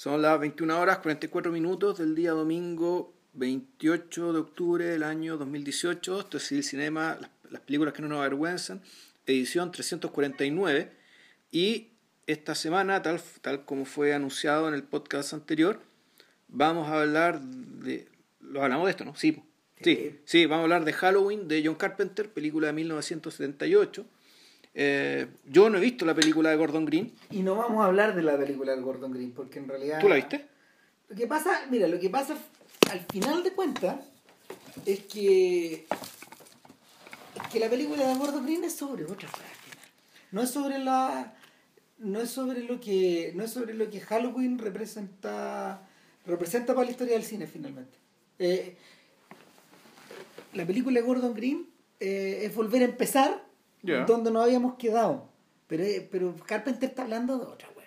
Son las 21 horas 44 minutos del día domingo 28 de octubre del año 2018. Esto es el Cinema, las, películas que no nos avergüenzan, edición 349. Y esta semana, tal, tal como fue anunciado en el podcast anterior, vamos a hablar de... ¿Lo hablamos de esto, no? Sí, sí, sí, vamos a hablar de Halloween de John Carpenter, película de 1978 eh, yo no he visto la película de Gordon Green. Y no vamos a hablar de la película de Gordon Green, porque en realidad... ¿Tú la viste? Lo que pasa, mira, lo que pasa al final de cuentas es que, es que la película de Gordon Green es sobre otra práctica. No es sobre la... No es sobre lo que, no es sobre lo que Halloween representa, representa para la historia del cine finalmente. Eh, la película de Gordon Green eh, es volver a empezar donde nos habíamos quedado. Pero, eh, pero Carpenter está hablando de otra wea.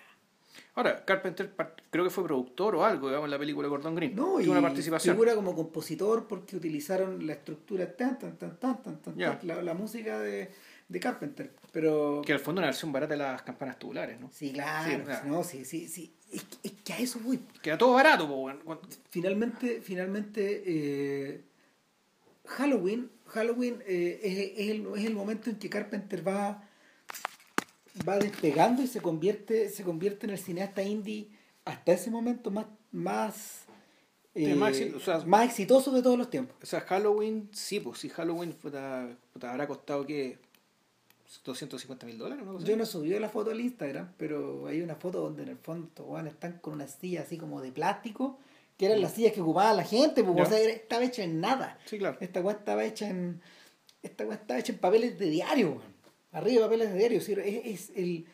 Ahora, Carpenter creo que fue productor o algo, digamos, en la película Gordon Green. No, y una participación. figura como compositor porque utilizaron la estructura tan, tan, tan, tan, tan, tan, la, la, música de, de Carpenter. Pero... Que al fondo una versión barata de las campanas tubulares, ¿no? Sí, claro. Sí, No, sí, sí, sí. Es, es, que a eso voy. Queda todo barato, pues, Finalmente, finalmente eh, Halloween Halloween eh, es, el, es, el, momento en que Carpenter va, va despegando y se convierte, se convierte en el cineasta indie hasta ese momento más, más, eh, más, exitoso de todos los tiempos. O sea, Halloween, sí, pues sí, Halloween te habrá costado que 250 mil dólares. ¿no? Yo no subí la foto al Instagram, pero hay una foto donde en el fondo están con una silla así como de plástico que eran las sillas que ocupaba la gente, porque o sea, estaba hecha en nada. Sí, claro. Esta weá estaba hecha en. Esta weá estaba hecha en papeles de diario, Arriba de papeles de diario. Es, es el.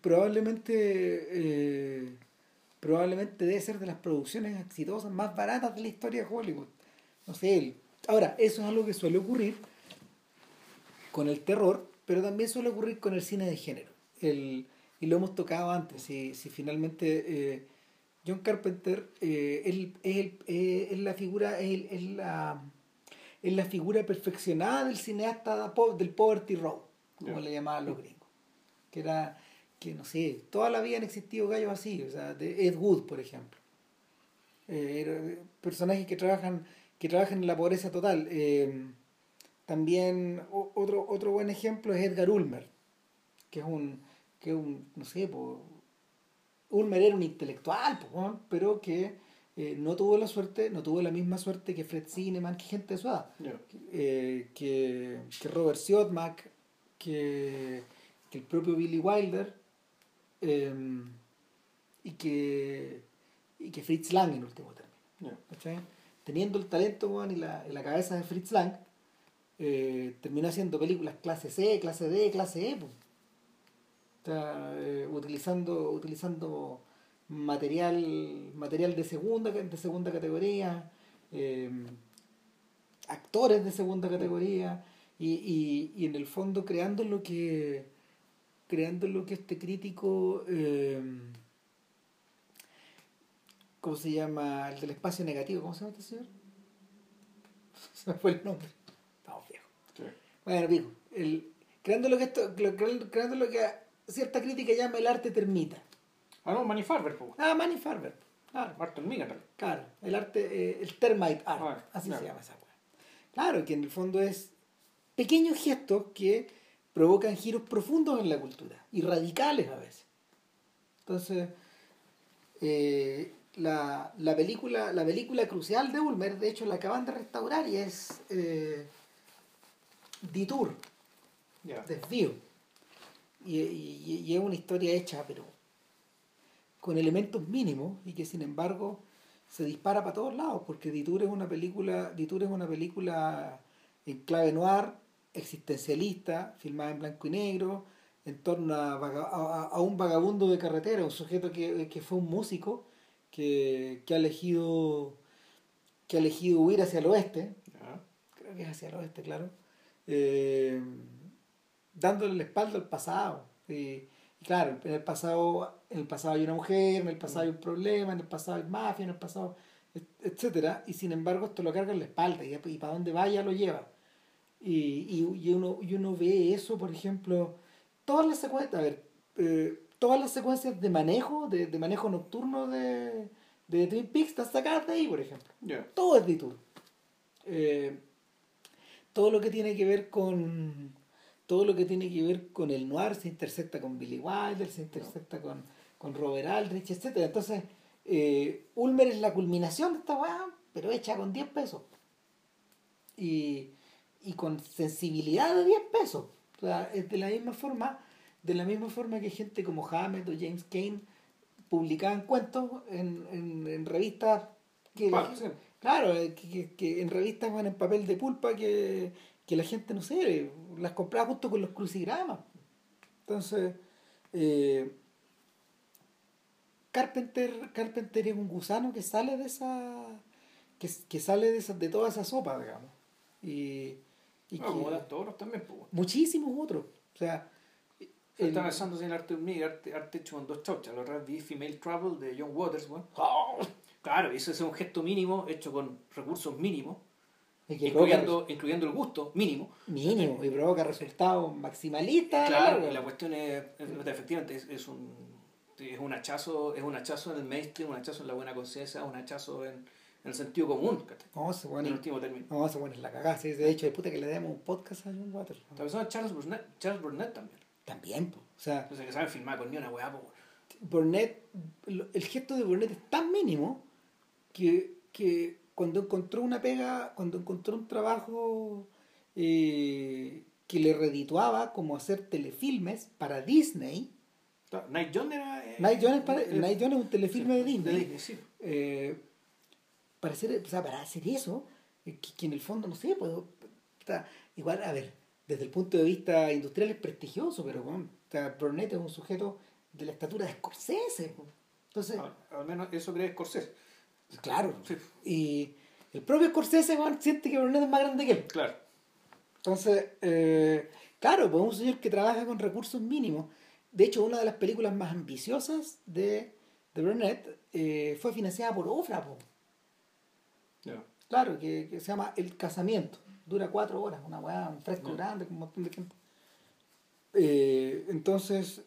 Probablemente. Eh, probablemente debe ser de las producciones exitosas más baratas de la historia de Hollywood. No sé. ahora, eso es algo que suele ocurrir con el terror, pero también suele ocurrir con el cine de género. El, y lo hemos tocado antes. Si, si finalmente. Eh, John Carpenter eh, él, eh, es la figura es, la es la figura perfeccionada del cineasta del poverty row como le llamaban los gringos que era que no sé toda la vida han existido gallos así o sea de Ed Wood por ejemplo. Eh, personajes que trabajan que trabajan en la pobreza total. También otro otro buen ejemplo es Edgar Ulmer que es un que es un no sé Ulmer era un intelectual, pero que eh, no tuvo la suerte, no tuvo la misma suerte que Fred Zinnemann, que gente de su edad, eh, que, que, Robert Siodmak, que, que, el propio Billy Wilder em, y, que, y que Fritz Lang en último término. Teniendo el talento y, la, la, cabeza de Fritz Lang, eh, terminó haciendo películas clase C, clase D, clase E. Está eh, utilizando, utilizando material, material de segunda, de segunda categoría, em, actores de segunda categoría, y, y, en el fondo creando lo que creando lo que este crítico em, ¿cómo se llama? el del espacio negativo, ¿cómo se llama este señor? se me fue el nombre estamos viejos bueno pico el, creando lo que esto creando lo que cierta crítica llama el arte termita. Ah, no, Manny Farber. Ah, Manny Farber. Claro. Arte Claro, el arte, eh, el termite art, ah, así se llama esa cosa. Claro, que en el fondo es pequeños gestos que provocan giros profundos en la cultura y radicales a veces. Entonces, eh, la, la, película, la película crucial de Ulmer, de hecho, la acaban de restaurar y es eh, Detour, Desvío y, es una historia hecha, pero con elementos mínimos y que sin embargo se dispara para todos lados, porque Ditour es una película, es una película en clave noir, existencialista, filmada en blanco y negro, en torno a, un vagabundo de carretera, un sujeto que, fue un músico que, ha elegido que ha elegido huir hacia el oeste, creo que es hacia el oeste, claro, eh, dándole la espalda al pasado. Y, claro, en el pasado, en el pasado hay una mujer, en el pasado hay un problema, en el pasado hay mafia, en el pasado, etcétera, y sin embargo esto lo carga en la espalda y, para donde vaya lo lleva. Y, y, uno, y uno ve eso, por ejemplo, todas las secuencias, a ver, eh, todas las secuencias de manejo, de, de manejo nocturno de, de Twin Peaks están sacadas de ahí, por ejemplo. Todo es Detour. Eh, todo lo que tiene que ver con todo lo que tiene que ver con el noir se intersecta con Billy Wilder, se intersecta con, con Robert Aldrich, etc. Entonces, eh, Ulmer es la culminación de esta weá, pero hecha con 10 pesos. Y, y con sensibilidad de 10 pesos. O sea, es de la misma forma, de la misma forma que gente como Hammett o James Kane publicaban cuentos en, en, en revistas que, claro, eh, que, que, en revistas van en papel de pulpa que, que la gente no sé, las compraba justo con los crucigramas. Entonces, eh, Carpenter, Carpenter es un gusano que sale de esa que, que sale de, esa, de toda esa sopa, digamos. Y, y no, que, todos también. Pues. Muchísimos otros. O sea, se está pensando en arte de arte, arte hecho con dos chauchas. La verdad vi Female Trouble de John Waters. Bueno. Oh, claro, ese es un gesto mínimo hecho con recursos mínimos. Incluyendo, incluyendo el gusto mínimo. Mínimo, y provoca resultados maximalistas. Claro, y la cuestión es, efectivamente, es, es, un, es un hachazo, es un hachazo en el mainstream, un hachazo en la buena conciencia, un hachazo en, en el sentido común. No, se pone, en el último término. No, se pone la cagada. Sí, de hecho, hay puta que le demos un podcast a John Waters. Está pensando Charles Burnett, Charles Burnett también. También, pues. O sea, o sea, que saben filmar con ni una weá, pues. Burnett, el gesto de Burnett es tan mínimo que, que cuando encontró una pega, cuando encontró un trabajo eh, que le redituaba como hacer telefilmes para Disney. Night John era. Eh, Night, John es para, Night John es un telefilme de Disney. De Disney sí. eh, para hacer, o sea, para hacer eso, eh, que, en el fondo, no sé, puedo, igual, a ver, desde el punto de vista industrial es prestigioso, pero bueno, Burnett es un sujeto de la estatura de Scorsese. Entonces, al, menos eso cree Scorsese. Claro. Sí. Y el propio Scorsese siente que Burnett es más grande que él. Claro. Entonces, eh, claro, pues un señor que trabaja con recursos mínimos. De hecho, una de las películas más ambiciosas de, de Burnett eh, fue financiada por Ofra. Claro, que, que, se llama El Casamiento. Dura cuatro horas, una weá, un fresco grande, con un montón de gente. Eh, entonces,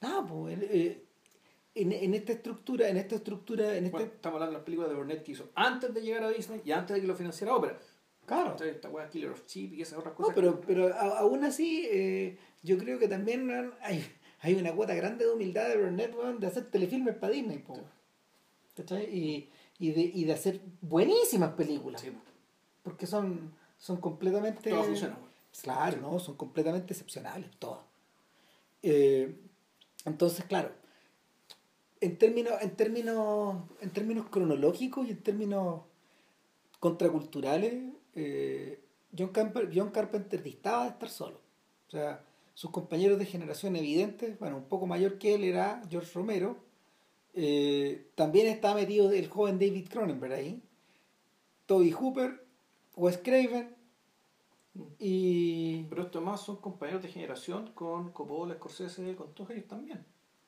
nada, pues, en, en, esta estructura, en esta estructura, en este... estamos hablando de las películas de Burnett que hizo antes de llegar a Disney y antes de que lo financiara Opera. Claro. esta weá Killer of Cheap y esas otras cosas. No, pero, pero aún así, eh, yo creo que también hay, hay una cuota grande de humildad de Burnett de hacer telefilmes para Disney. Po. Y y de, y de hacer buenísimas películas. Porque son, son completamente... Todo funciona. Claro, ¿no? Son completamente excepcionales, todas. Eh, entonces, claro, en términos, en, términos, en términos cronológicos y en términos contraculturales, eh, John, Carpenter, John Carpenter distaba de estar solo. O sea, sus compañeros de generación evidentes, bueno, un poco mayor que él era George Romero, eh, también está metido el joven David Cronenberg ahí. Toby Hooper, Wes Craven y... Pero estos más son compañeros de generación con Coppola, Scorsese, con todos ellos también.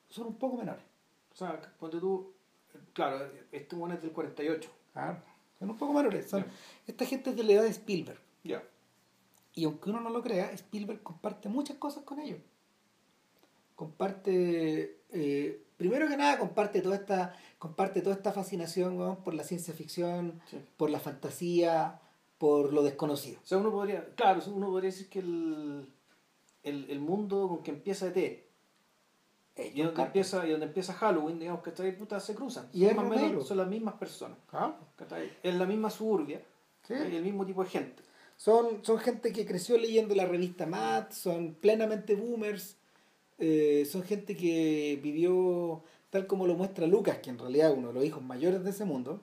Son un poco menores. O sea, ponte tú... Claro, este bueno es del 48. Claro, son un poco menores. Son, Esta gente es de la edad de Spielberg. Ya. Y aunque uno no lo crea, Spielberg comparte muchas cosas con ellos. Comparte... Eh, primero que nada comparte toda esta comparte toda esta fascinación por la ciencia ficción por la fantasía por lo desconocido o sea uno podría claro uno podría decir que el, el, el mundo con que empieza ET y donde empieza y donde empieza Halloween digamos que estas putas se cruzan. Y son, más menos, son las mismas personas es la misma suburbia y el mismo tipo de gente. Son, son gente que creció leyendo la revista Mad, son plenamente boomers, eh, son gente que vivió tal como lo muestra Lucas, que en realidad es uno de los hijos mayores de ese mundo,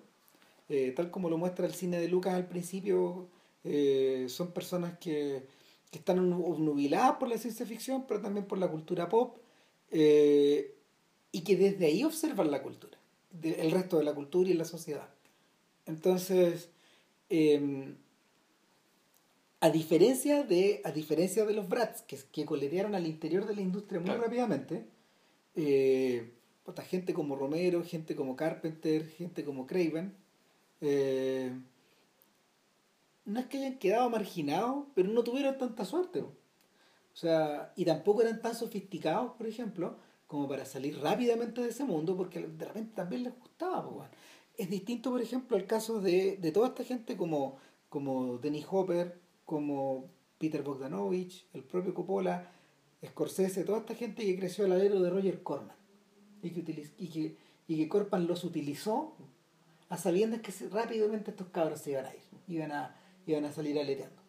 eh, tal como lo muestra el cine de Lucas al principio, eh, son personas que, que, están obnubiladas por la ciencia ficción, pero también por la cultura pop, y que desde ahí observan la cultura, el resto de la cultura y la sociedad. Entonces, em, a diferencia de, a diferencia de los brats que, que coletearon al interior de la industria muy rápidamente, eh, gente como Romero, gente como Carpenter, gente como Craven, eh, no es que hayan quedado marginados, pero no tuvieron tanta suerte. O sea, y tampoco eran tan sofisticados, por ejemplo, como para salir rápidamente de ese mundo, porque de repente también les gustaba. Pues, es distinto, por ejemplo, el caso de, de toda esta gente como, como Dennis Hopper, como Peter Bogdanovich, el propio Coppola, Scorsese, toda esta gente que creció al alero de Roger Corman y que, y que, y que Corman los utilizó a sabiendas que rápidamente estos cabros se iban a ir, iban a, iban a salir aleteando.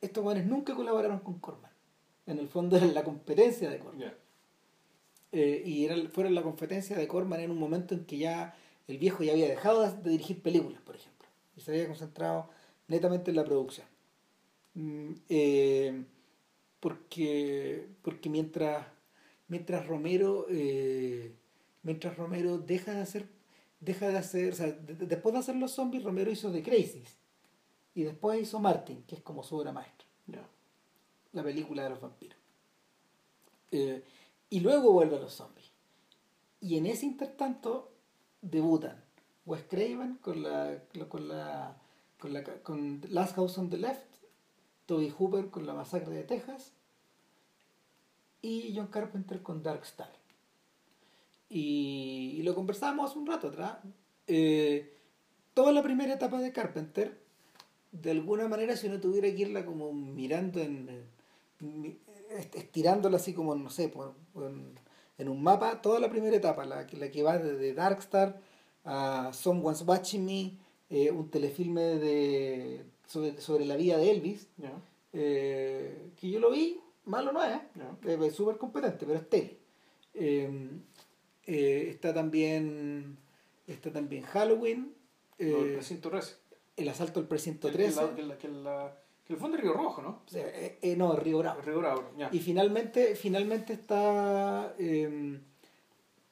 Estos jóvenes nunca colaboraron con Corman. En el fondo eran la competencia de Corman. Eh, y eran, fueron la competencia de Corman en un momento en que ya el viejo ya había dejado de dirigir películas, por ejemplo, y se había concentrado netamente en la producción. Mm, eh, porque, porque mientras, mientras Romero eh, mientras Romero deja de hacer deja de hacer, o sea, después de hacer los zombies, Romero hizo The Crazies y después hizo Martin, que es como su obra maestra. La película de los vampiros. Eh, y luego vuelve a los zombies. Y en ese intertanto debutan Wes Craven con la, con la, con la con Last House on the Left, Toby Hooper con la masacre de Texas y John Carpenter con Dark Star. Y, lo conversábamos un rato atrás. Eh, toda la primera etapa de Carpenter, de alguna manera, si uno tuviera que irla como mirando en, estirándola así como, no sé, en, un mapa, toda la primera etapa, la, la que va desde Darkstar a Someone's Watching Me, eh, un telefilme de, sobre, la vida de Elvis, eh, que yo lo vi, malo no es, es súper competente, pero es tele. Eh, está también está también Halloween. el eh, precinto 13. El asalto al precinto 13. Que, la, que, la, que, el fondo es Río Rojo, ¿no? Eh, no, Río Bravo. Río Bravo, Y finalmente, finalmente está.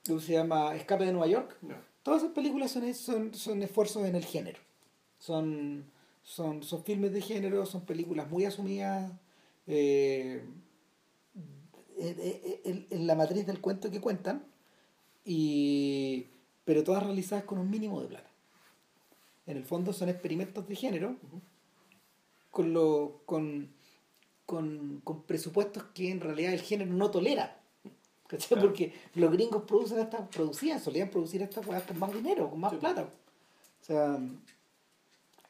¿Cómo se llama? Escape de Nueva York. Todas esas películas son, son, son esfuerzos en el género. Son, son, son filmes de género, son películas muy asumidas en, la matriz del cuento que cuentan y, pero todas realizadas con un mínimo de plata. En el fondo son experimentos de género con, lo, con, con, con, presupuestos que en realidad el género no tolera. Porque los gringos producen estas, producían, solían producir estas cosas con más dinero, con más plata. O sea,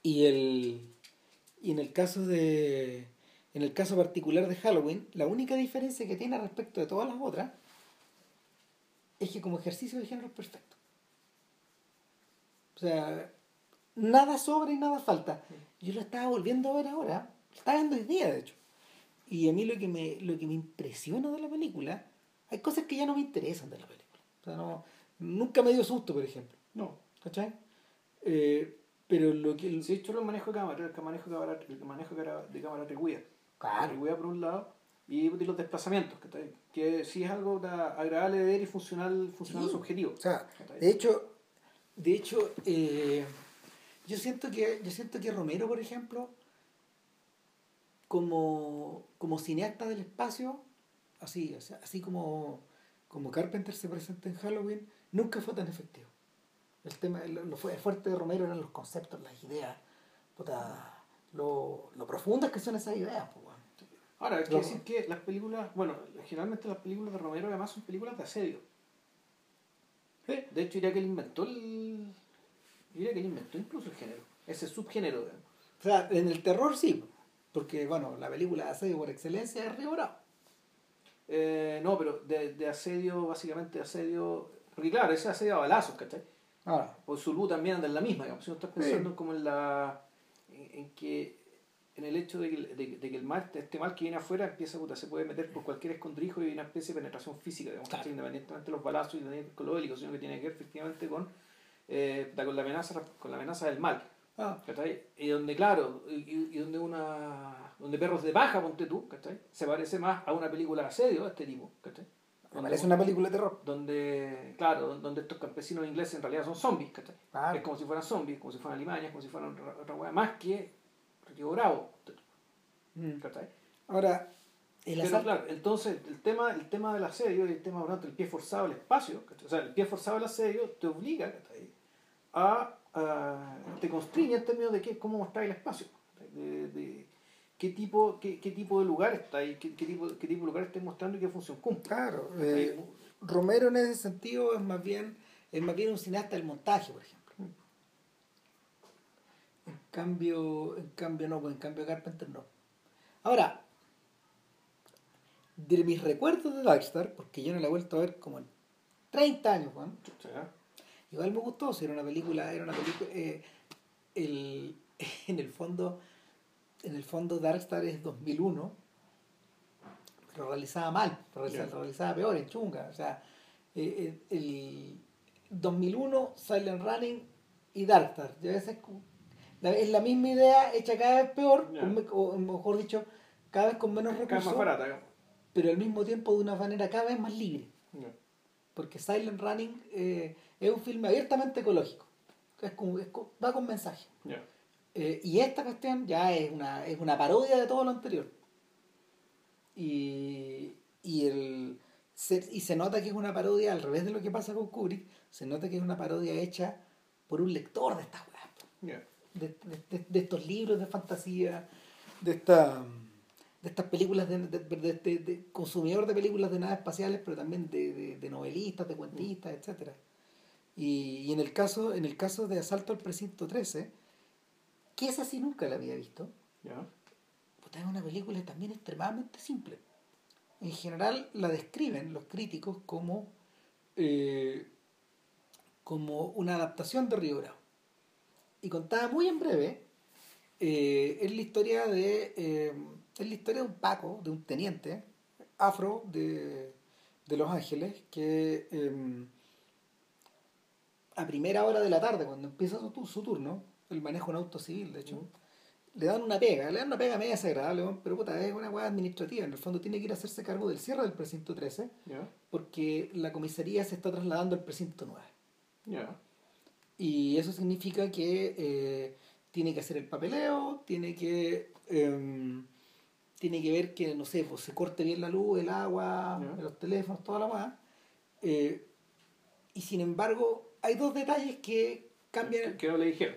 y el y en el caso de en el caso particular de Halloween, la única diferencia que tiene respecto de todas las otras es que como ejercicio de género es perfecto. O sea, nada sobra y nada falta. Yo lo estaba volviendo a ver ahora, lo estaba viendo hoy día, de hecho. Y a mí lo que me, lo que me impresiona de la película, hay cosas que ya no me interesan de la película. O sea, no, nunca me dio susto, por ejemplo. No. ¿Cachai? Eh, pero lo que... Sí, yo lo manejo de cámara, el manejo de cámara, el manejo de cámara Claro. por un lado y los desplazamientos, que sí es algo agradable de ver y funcional, funcional su objetivo. O sea, de hecho, de hecho eh, yo siento que yo siento que Romero, por ejemplo, como, como cineasta del espacio, así, o sea, así como, como Carpenter se presenta en Halloween, nunca fue tan efectivo. El tema, lo, fuerte de Romero eran los conceptos, las ideas, lo, lo profundas que son esas ideas. Pues, Ahora, hay que decir que las películas, bueno, generalmente las películas de Romero además son películas de asedio. De hecho, diría que él inventó el. Diría que él inventó incluso el género, ese subgénero. O sea, en el terror sí, porque, bueno, la película de asedio por excelencia es Río Bravo. Eh, no, pero de, de, asedio, básicamente asedio. Porque, claro, ese asedio a balazos, ¿cachai? Ahora. Por Zulu también anda en la misma, digamos. Si no estás pensando como en la. en que en el hecho de que, de, que el mal, este mal que viene afuera empieza puta, se puede meter por cualquier escondrijo y una especie de penetración física, digamos, independientemente de los balazos y con lo bélico, sino que tiene que ver efectivamente con, eh, con, la, amenaza, con la amenaza del mal. Ah. Y donde, claro, y, donde una donde perros de baja, ponte tú, ¿cachai? se parece más a una película de asedio de este tipo. ¿cachai? parece una película de terror. Donde, claro, donde estos campesinos ingleses en realidad son zombies, ¿cachai? Es como si fueran zombies, como si fueran alimañas, como si fueran otra hueá, más que Río Bravo. Mm. Ahora, el Pero claro, entonces el tema, el tema del asedio y el tema del pie forzado al espacio, o sea, el pie forzado al asedio te obliga a, a, te constriñe en términos de qué, cómo mostrar el espacio. De, de, qué tipo, qué, qué tipo de lugar está ahí, qué, qué, tipo, qué tipo de lugar está mostrando y qué función cumple. Claro, eh, Romero en ese sentido es más bien es más bien un cineasta del montaje, por ejemplo. En cambio, en cambio no, pues en cambio Carpenter no. Ahora, de mis recuerdos de Darkstar, porque yo no la he vuelto a ver como en 30 años, Juan. Igual me gustó, si era una película, era una película, eh, el, en el fondo, en el fondo Darkstar es 2001, lo realizaba mal, lo realizaba, peor, en chunga, o sea, eh, eh, el 2001, Silent Running y Darkstar, es la misma idea hecha cada vez peor, o mejor dicho, cada vez con menos recursos, pero al mismo tiempo de una manera cada vez más libre porque Silent Running eh, es un filme abiertamente ecológico, es va con mensaje. Eh, y esta cuestión ya es una, es una parodia de todo lo anterior. Y, y, el, se, y se nota que es una parodia al revés de lo que pasa con Kubrick, se nota que es una parodia hecha por un lector de estas weas. de, estos libros de fantasía, de esta de estas películas de, de, consumidor de películas de naves espaciales, pero también de, novelistas, de cuentistas, etcétera. Y, y, en el caso, en el caso de Asalto al Precinto 13, que esa sí nunca la había visto, es una película también extremadamente simple. En general la describen los críticos como, eh, como una adaptación de Río Bravo. Y contada muy en breve, eh, es la historia de eh, es la historia de un Paco, de un teniente afro de, Los Ángeles, que em, a primera hora de la tarde, cuando empieza su, turno, él maneja un auto civil, de hecho, le dan una pega, le dan una pega media desagradable, pero puta, es una hueá administrativa, en el fondo tiene que ir a hacerse cargo del cierre del precinto 13, porque la comisaría se está trasladando al precinto 9. Y eso significa que eh, tiene que hacer el papeleo, tiene que... Em, tiene que ver que, no sé, pues se corte bien la luz, el agua, los teléfonos, toda la más. Eh, y sin embargo, hay dos detalles que cambian. Que no le dijeron.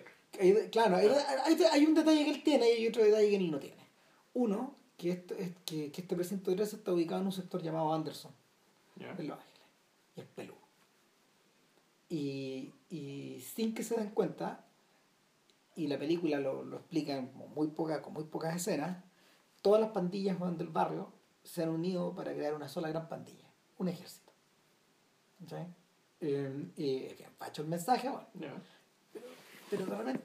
claro, hay, un detalle que él tiene y hay otro detalle que él no tiene. Uno, que, este, que, que este precinto 13 está ubicado en un sector llamado Anderson, en Los Ángeles. Y es peludo. Y, y sin que se den cuenta, y la película lo, lo explica muy poca, con muy pocas escenas, todas las pandillas del barrio se han unido para crear una sola gran pandilla, un ejército. ¿Sí? Eh, y pacho el mensaje, bueno. Pero, realmente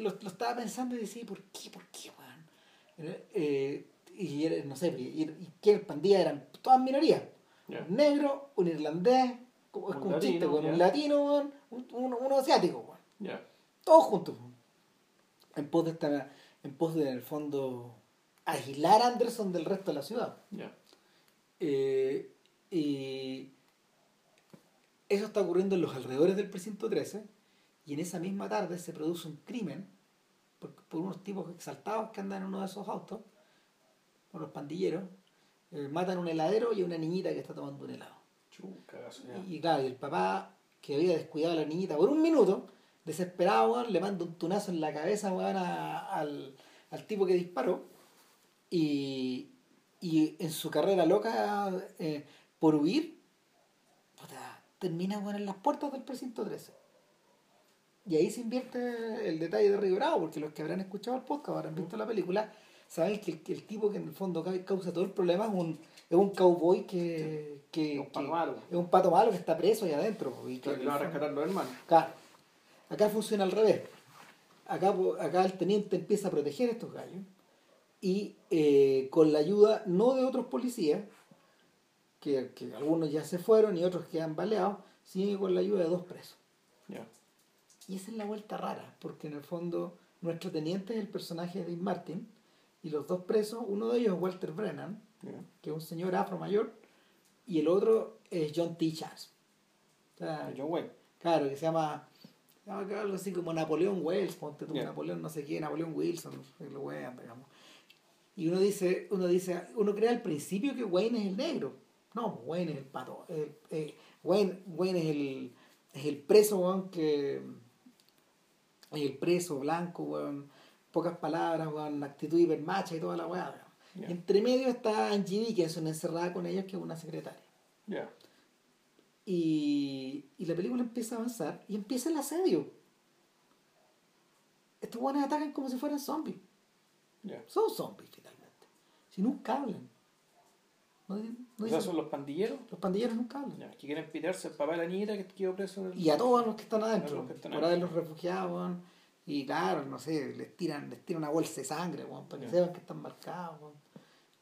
lo, estaba pensando y decía, ¿por qué? ¿Por qué, eh, y no sé, y, qué pandillas eran todas minorías. Un negro, un irlandés, un, un chiste, un latino, un, uno asiático, Todos juntos. En pos de esta, en pos de, en el fondo, aislar a Anderson del resto de la ciudad. Eh, y eso está ocurriendo en los alrededores del precinto 13 y en esa misma tarde se produce un crimen por, unos tipos exaltados que andan en uno de esos autos, por los pandilleros, eh, matan a un heladero y a una niñita que está tomando un helado. y, claro, y el papá que había descuidado a la niñita por un minuto, desesperado, le manda un tunazo en la cabeza al, al tipo que disparó y, y en su carrera loca eh, por huir, termina bueno, en las puertas del precinto 13. Y ahí se invierte el detalle de Río Bravo, porque los que habrán escuchado el podcast, habrán visto la película, saben que el, tipo que en el fondo causa todo el problema es un, es un cowboy que, que, es, un pato malo. es un pato malo que está preso ahí adentro. Y que, va a rescatar los hermanos. Claro. Acá funciona al revés. Acá, acá el teniente empieza a proteger a estos gallos y eh, con la ayuda no de otros policías, que, algunos ya se fueron y otros quedan baleados, sino con la ayuda de dos presos. Y esa es la vuelta rara, porque en el fondo nuestro teniente es el personaje de Dean Martin y los dos presos, uno de ellos es Walter Brennan, que es un señor afro mayor, y el otro es John T. Chance. John Wayne. Claro, que se llama algo así como Napoleón Wells, ponte tú, Napoleón no sé qué, Napoleón Wilson, lo digamos. Y uno dice, uno dice, uno cree al principio que Wayne es el negro. No, Wayne es el pato. Eh, Wayne, Wayne es el, es el preso, weón, que. Es el preso blanco, weón, pocas palabras, con actitud hipermacha y toda la weá. Entre medio está Angie que es una encerrada con ellos, que es una secretaria. Y, y la película empieza a avanzar y empieza el asedio. Estos buenos atacan como si fueran zombies. Son zombies. Si nunca hablan. No, son los pandilleros? Los pandilleros nunca hablan. que quieren pitarse al papá de la niña que quedó preso. Y a todos los que están adentro. Por ahí los refugiados, y claro, no sé, les tiran, les tiran una bolsa de sangre, para que sepan que están marcados.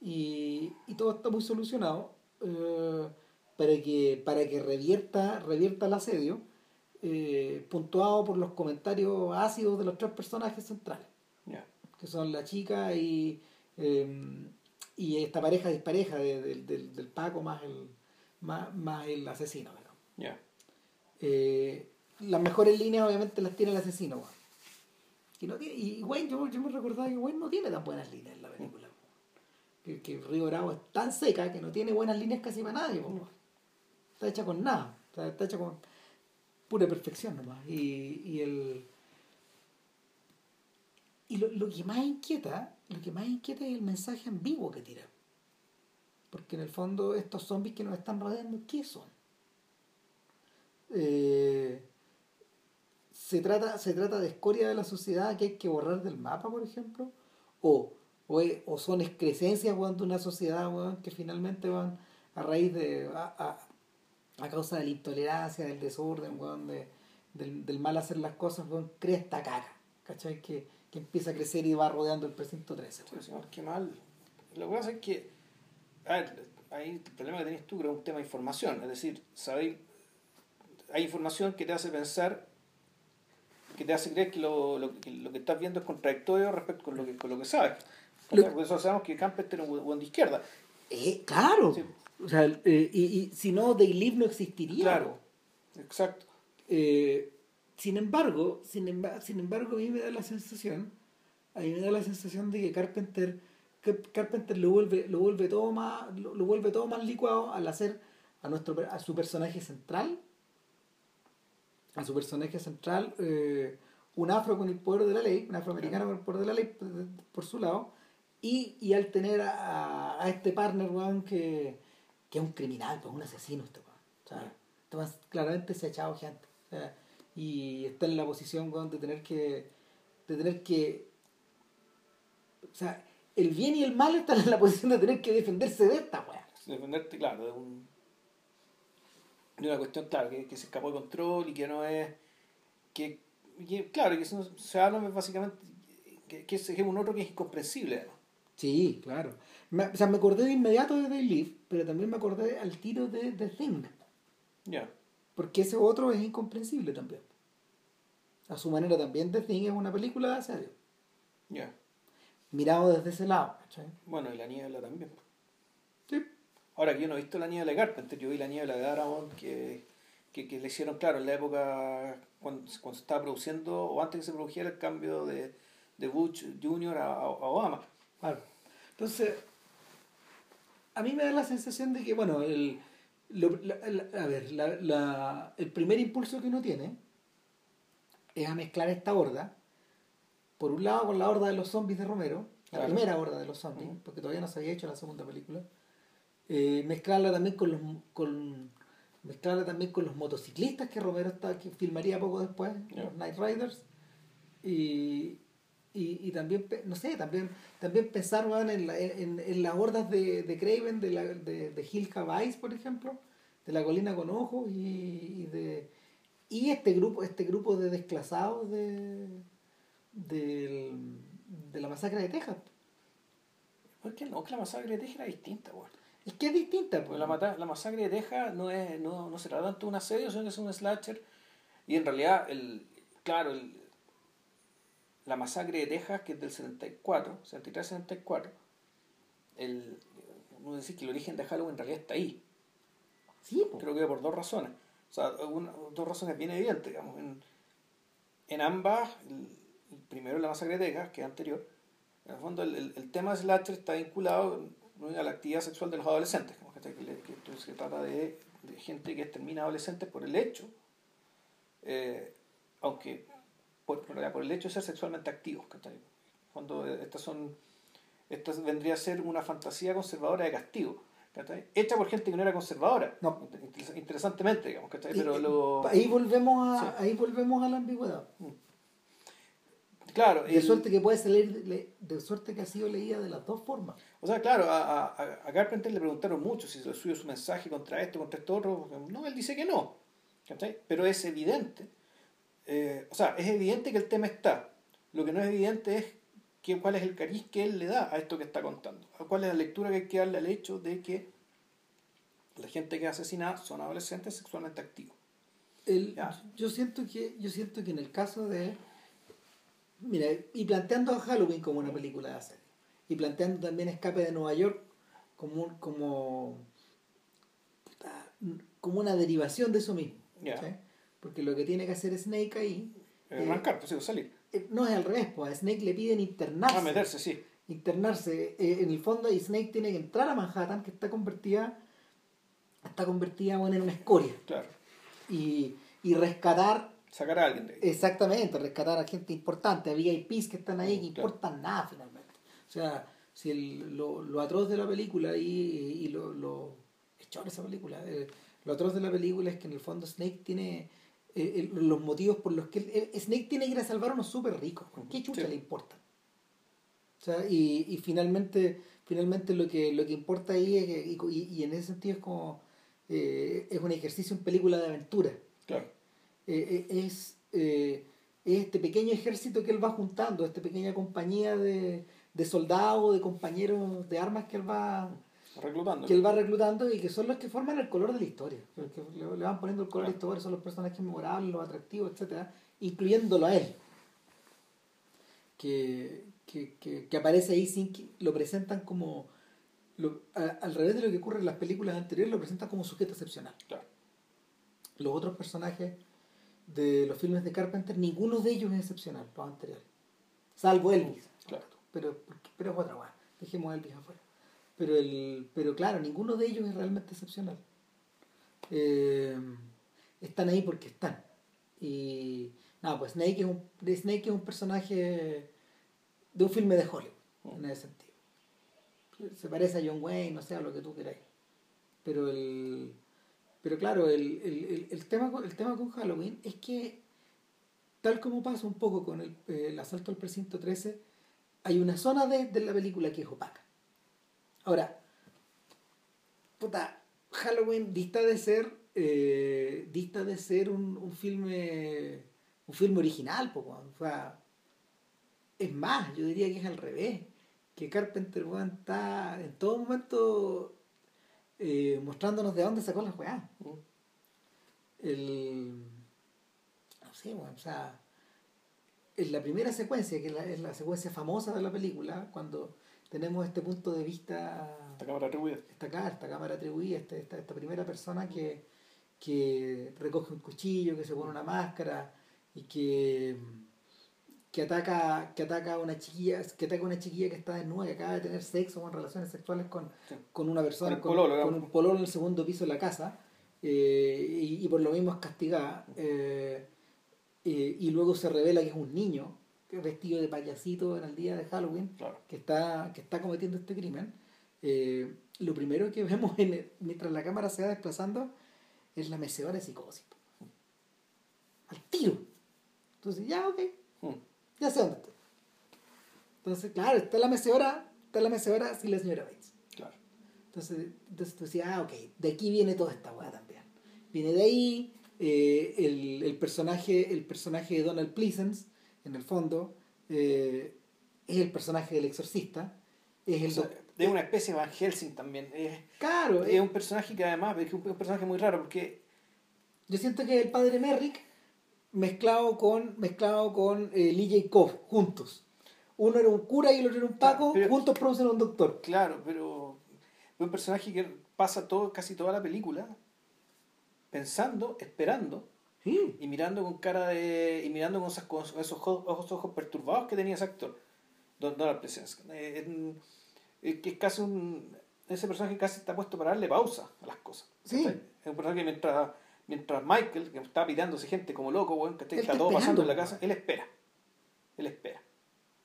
Y, y todo está muy solucionado eh, para, que, para que revierta, revierta el asedio, eh, puntuado por los comentarios ácidos de los tres personajes centrales, que son la chica y, em, y esta pareja dispareja del, del Paco más el, más, más el asesino. Eh, las mejores líneas obviamente las tiene el asesino. Y, no tiene, y Wayne, yo, yo me recordaba que Wayne no tiene tan buenas líneas en la película. Que, que Río Bravo es tan seca que no tiene buenas líneas casi para nadie. Está hecha con nada. Está, hecha con pura perfección nomás. Y, y el. Y lo, lo, que más inquieta, lo que más inquieta es el mensaje ambiguo que tira. Porque en el fondo estos zombies que nos están rodeando, ¿qué son? Eh, se trata, se trata de escoria de la sociedad que hay que borrar del mapa, por ejemplo, o, o, son excrescencias de una sociedad que finalmente van a raíz de, a, a, causa de la intolerancia, del desorden, de, del, del, mal hacer las cosas, crea esta cara, ¿cachai? Que, que empieza a crecer y va rodeando el precinto 13. qué mal. Lo que pasa es que, a ver, ahí el problema que tenés tú es un tema de información, es decir, sabéis, hay información que te hace pensar que te hace creer que lo, lo, lo, que estás viendo es contradictorio respecto con lo que, con lo que sabes. Por eso sabemos que Camper tiene un buen de izquierda. Eh, claro. O sea, eh, y, y, si no, Day Live no existiría. Claro, exacto. Eh, sin embargo, sin, embargo, sin embargo, a mí me da la sensación, a me da la sensación de que Carpenter, Carpenter lo vuelve, lo vuelve todo más, lo, lo vuelve todo más licuado al hacer a nuestro a su personaje central a su personaje central eh, un afro con el poder de la ley, un afroamericano con el poder de la ley por su lado, y, y al tener a, a este partner, que, que, es un criminal, pues un asesino este este claramente se ha echado gente. Y está en la posición, de tener que, de tener que, o sea, el bien y el mal están en la posición de tener que defenderse de esta weá. Defenderte, claro, de un de una cuestión, claro, que, que, se escapó de control y que no es. que, claro, que se habla básicamente. que, que es, un otro que es incomprensible. Sí, claro. o sea, me acordé de inmediato de Day Live, pero también me acordé al tiro de The Thing. Ya. Porque ese otro es incomprensible también. A su manera también The Thing es una película de serio. Ya. Mirado desde ese lado. Bueno, y la niebla también. Sí. Ahora que yo no he visto la niebla de Carpenter, yo vi la niebla de Aramont que, que, que, le hicieron, claro, en la época cuando, cuando se estaba produciendo, o antes que se produjera el cambio de, de Bush Jr. A, a, Obama. Claro. Entonces, a mí me da la sensación de que, bueno, el, lo, a ver, la, la, el primer impulso que uno tiene es a mezclar esta horda, por un lado con la horda de los zombies de Romero, la primera horda de los zombies, porque todavía no se había hecho la segunda película eh, mezclarla también con los con mezclarla también con los motociclistas que Romero está, que filmaría poco después, los Night Riders y, y, y, también no sé también también pensar en, en, en, las hordas de, de Craven de, la, de, de Hill Vice por ejemplo de la colina con ojos y, y, de y este grupo este grupo de desclasados de de, de la masacre de Texas ¿Por qué no? Que la masacre de Texas era distinta. Es que es distinta. Pues. La, la masacre de Texas no, es, no, no se trata tanto de un asedio, sino que es un slasher. Y en realidad, el, claro, el, la masacre de Texas, que es del 74, 73-74, el, uno decir que el origen de Halloween en realidad está ahí. Sí, Creo que por dos razones. O sea, dos razones bien evidentes, digamos. En, en ambas, el, primero la masacre de Texas, que es anterior, en el fondo el, el, el tema slasher está vinculado a la actividad sexual de los adolescentes, como que, que, se trata de, de, gente que extermina adolescentes por el hecho, eh, aunque por, por, el hecho de ser sexualmente activos, Cuando estas son. Esta vendría a ser una fantasía conservadora de castigo. Hecha por gente que no era conservadora. No. Interesantemente, digamos. Pero ahí, volvemos a, ahí volvemos a la ambigüedad. Mm. Claro. De suerte que puede ser de suerte que ha sido leída de las dos formas. O sea, claro, a, a, a Carpenter le preguntaron mucho si se subió su mensaje contra esto, contra esto otro. No, él dice que no. Pero es evidente. Eh, o sea, es evidente que el tema está. Lo que no es evidente es que, cuál es el cariz que él le da a esto que está contando. ¿Cuál es la lectura que hay que darle al hecho de que la gente que es asesinada son adolescentes sexualmente activos? yo siento que yo siento que en el caso de mira y planteando a Halloween como una película de hacer y planteando también Escape de Nueva York como como como una derivación de eso mismo porque lo que tiene que hacer Snake ahí arrancar pues salir eh, no es al revés, pues a Snake le piden internarse. Meterse, sí. Internarse. Eh, en el fondo, y Snake tiene que entrar a Manhattan, que está convertida, está convertida en una escoria. Claro. Y, y rescatar. Sacar a alguien de ahí. Exactamente, rescatar a gente importante, a VIPs que están ahí, que importan nada finalmente. O sea, si el, lo, lo atroz de la película y, y lo, lo. esa película. Eh, lo atroz de la película es que en el fondo Snake tiene eh, los motivos por los que Snake tiene que ir a salvar a unos súper ricos. ¿Qué chucha le importa? O sea, y, y finalmente, finalmente lo que, lo que importa ahí es que, y, y, en ese sentido es como eh, es un ejercicio en película de aventura. Claro. Eh, es, es este pequeño ejército que él va juntando, esta pequeña compañía de, de soldados, de compañeros de armas que él va reclutando. Que él va reclutando y que son los que forman el color de la historia. Que le, van poniendo el color de la historia, son los personajes memorables, los atractivos, etcétera, incluyéndolo a él. Que, que, que, aparece ahí sin que lo presentan como. al revés de lo que ocurre en las películas anteriores, lo presentan como sujeto excepcional. Claro. Los otros personajes de los filmes de Carpenter, ninguno de ellos es excepcional, los anteriores. Salvo Elvis. Claro. Pero, pero es otra cosa. Dejemos a Elvis afuera. Pero, el, pero claro, ninguno de ellos es realmente excepcional. Eh, están ahí porque están. Y no, pues Snake es un, Snake es un personaje de un filme de Hollywood, en ese sentido. Se parece a John Wayne, no sé, a lo que tú queráis. Pero el pero claro, el, el, el, tema, el tema con Halloween es que, tal como pasa un poco con el, el asalto al precinto 13, hay una zona de, de la película que es opaca. Ahora, puta, Halloween dista de ser, eh, dista de ser un, un filme, un filme original, o sea, es más, yo diría que es al revés, que Carpenter está en todo momento eh, mostrándonos de dónde sacó las weas. El, no sé, bueno, o sea, en la primera secuencia, que la, es la secuencia famosa de la película, cuando tenemos este punto de vista. Esta cámara atribuida. Esta, esta cámara atribuida, esta, esta, esta, primera persona que, que recoge un cuchillo, que se pone una máscara y que, que ataca, que ataca a una chiquilla, que ataca una chiquilla que está desnuda, que acaba de tener sexo o relaciones sexuales con, con una persona, con, con, un pololo en el segundo piso de la casa, eh, y, y, por lo mismo es castigada. Eh, eh, y luego se revela que es un niño vestido de payasito en el día de Halloween, que, está, que está cometiendo este crimen, eh, lo primero que vemos en mientras la cámara se va desplazando es la mecedora de psicosis. Al tiro. Entonces, ya, ok. Hmm. Ya sé dónde estoy. Entonces, claro, está la mecedora, está la mecedora sin la señora Bates. Claro. Entonces, entonces tú decías, ah, ok, de aquí viene toda esta weá también. Viene de ahí eh, el, el, personaje, el personaje de Donald Pleasence, en el fondo, eh, es el personaje del exorcista. Es el de una especie de Van Helsing también. Es, claro. Es, un personaje que además es un personaje muy raro porque... Yo siento que el padre Merrick mezclado con, mezclado con eh, Lee Jacob, juntos. Uno era un cura y el otro era un paco, juntos producen un doctor. Claro, pero es un personaje que pasa todo, casi toda la película pensando, esperando y mirando con cara de. y mirando con, esas, esos ojos, ojos, perturbados que tenía ese actor, Donald Pleasence. Eh, es, es casi un. Ese personaje casi está puesto para darle pausa a las cosas. Sí. Es un personaje que mientras, mientras Michael, que está pirándose gente como loco, bueno, que está, todo pasando en la casa, él espera. Él espera.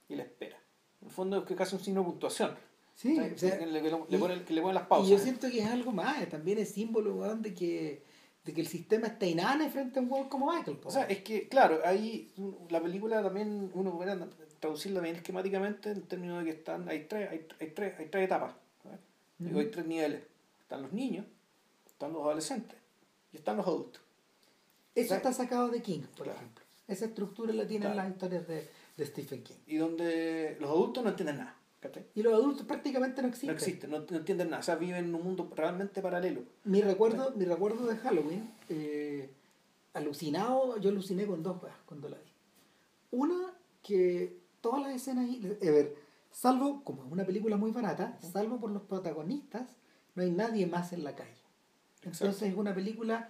Y él espera. fondo es que casi un signo de puntuación. Sí, o sea, que, le, y, ponen, que le ponen las pausas. Y yo siento que es algo más, también es símbolo de que de que el sistema está inane frente a un juego como Michael. O sea, es que, claro, ahí la película también uno puede traducirla bien esquemáticamente en términos de que están, hay tres, hay, hay tres, hay tres etapas. Digo, hay tres niveles. Están los niños, están los adolescentes y están los adultos. Eso está sacado de King, por ejemplo. Esa estructura la tienen las historias de, de, Stephen King. Y donde los adultos no entienden nada. Y los adultos prácticamente no existen. No existen, no, entienden nada. O sea, viven en un mundo realmente paralelo. Mi recuerdo, mi recuerdo de Halloween, eh, alucinado, yo aluciné con dos cosas cuando la vi. Una, que todas las escenas, a ver, salvo, como es una película muy barata, salvo por los protagonistas, no hay nadie más en la calle. Entonces es una película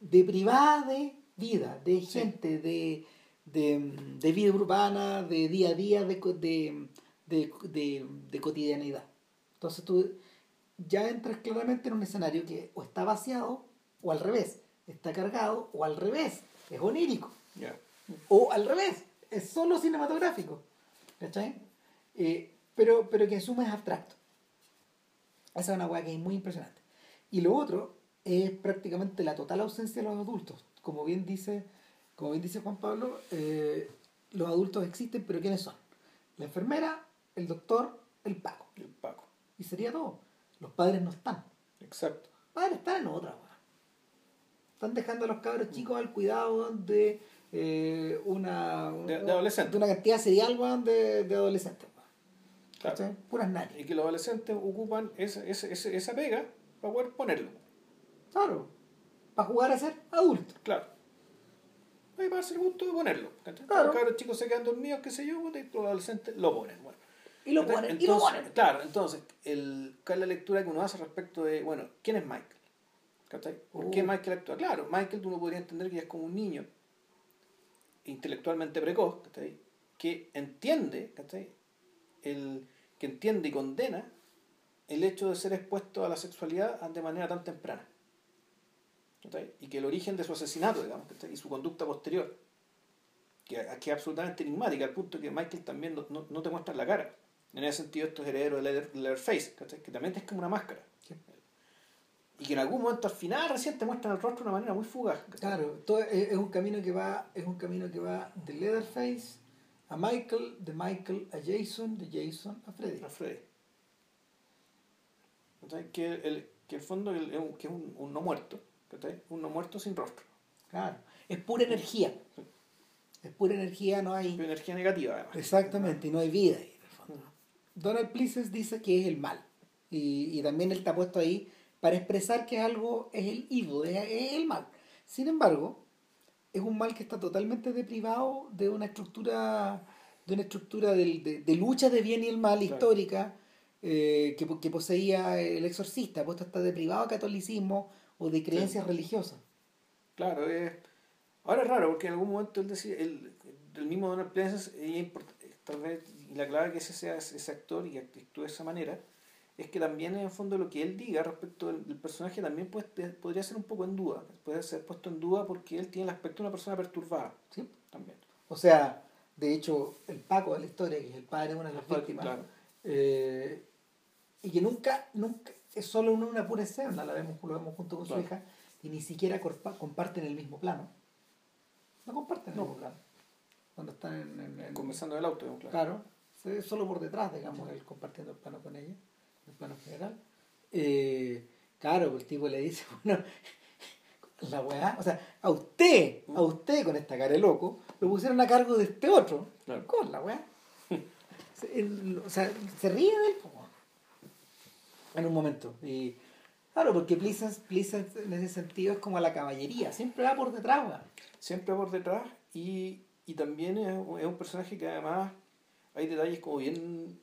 de privada de vida, de gente, de, de, vida urbana, de día a día, de, de, cotidianidad. Entonces tú ya entras claramente en un escenario que o está vaciado o al revés, está cargado o al revés, es onírico. O al revés, es solo cinematográfico. ¿Cachai? Eh, pero, pero que en suma es abstracto. Esa es una hueá que es muy impresionante. Y lo otro es prácticamente la total ausencia de los adultos. Como bien dice, como bien dice Juan Pablo, eh, los adultos existen, pero ¿quiénes son? La enfermera, el doctor, el Paco. El Paco. Y sería todo. Los padres no están. Exacto. Los padres están en otra, hueá. Están dejando a los cabros chicos al cuidado de eh, una, de, adolescentes. De una cantidad serial de, de adolescentes. Claro. Puras Y que los adolescentes ocupan esa, esa, esa, pega para poder ponerlo. Claro. Para jugar a ser adultos. Claro. Hay para darse el gusto de ponerlo. Claro. Los chicos se quedan dormidos, qué sé yo, y los adolescentes lo ponen. Bueno. Y lo ponen, entonces, y lo ponen. Claro, entonces, el, ¿cuál es la lectura que uno hace respecto de, bueno, ¿quién es Michael? ¿Por qué uh. Michael actúa? Claro, Michael tú no podrías entender que es como un niño intelectualmente precoz, que entiende, El, que entiende y condena el hecho de ser expuesto a la sexualidad de manera tan temprana. Y que el origen de su asesinato, digamos, y su conducta posterior, que, es absolutamente enigmática, al punto que Michael también no, te muestra la cara. En ese sentido, esto es heredero de Leatherface, que también es como una máscara. Y que en algún momento al final recién te muestran el rostro de una manera muy fugaz. Claro, todo es, un camino que va, es un camino que va de Leatherface a Michael, de Michael a Jason, de Jason a Freddy. A Freddy. Que el, que el fondo es un, que es un, no muerto, un no muerto sin rostro. Claro, es pura energía. Es pura energía, no hay. Pura energía negativa, además. Exactamente, y no hay vida ahí, el. Donald Pleasence dice que es el mal. Y, y también él está puesto ahí para expresar que algo es el evil, es, el mal. Sin embargo, es un mal que está totalmente deprivado de una estructura de una estructura de, de, lucha de bien y el mal histórica eh, que, que, poseía el exorcista, puesto está deprivado de catolicismo o de creencias religiosas. Claro, es ahora es raro porque en algún momento él decía, el, el mismo Donald Pleasence, tal vez, y la clave que ese sea ese actor y que actúe de esa manera, es que también en el fondo lo que él diga respecto del, personaje también puede, podría ser un poco en duda. Puede ser puesto en duda porque él tiene el aspecto de una persona perturbada. Sí. También. O sea, de hecho, el Paco de la historia, que es el padre de una de las víctimas, eh, y que nunca, nunca, es solo una, una pura escena, la vemos, lo vemos junto con su hija, y ni siquiera comparten el mismo plano. No comparten el mismo plano. Cuando están en, conversando en el auto, claro. claro, solo por detrás, digamos, él compartiendo el plano con ella en plano general. Eh, claro, pues el tipo le dice, bueno, la weá, o sea, a usted, a usted con esta cara de loco, lo pusieron a cargo de este otro, con la weá. o sea, se ríe de él en un momento. Y claro, porque Pleasant, en ese sentido es como la caballería, siempre va por detrás, weá. Siempre va por detrás y, y también es, es un personaje que además hay detalles como bien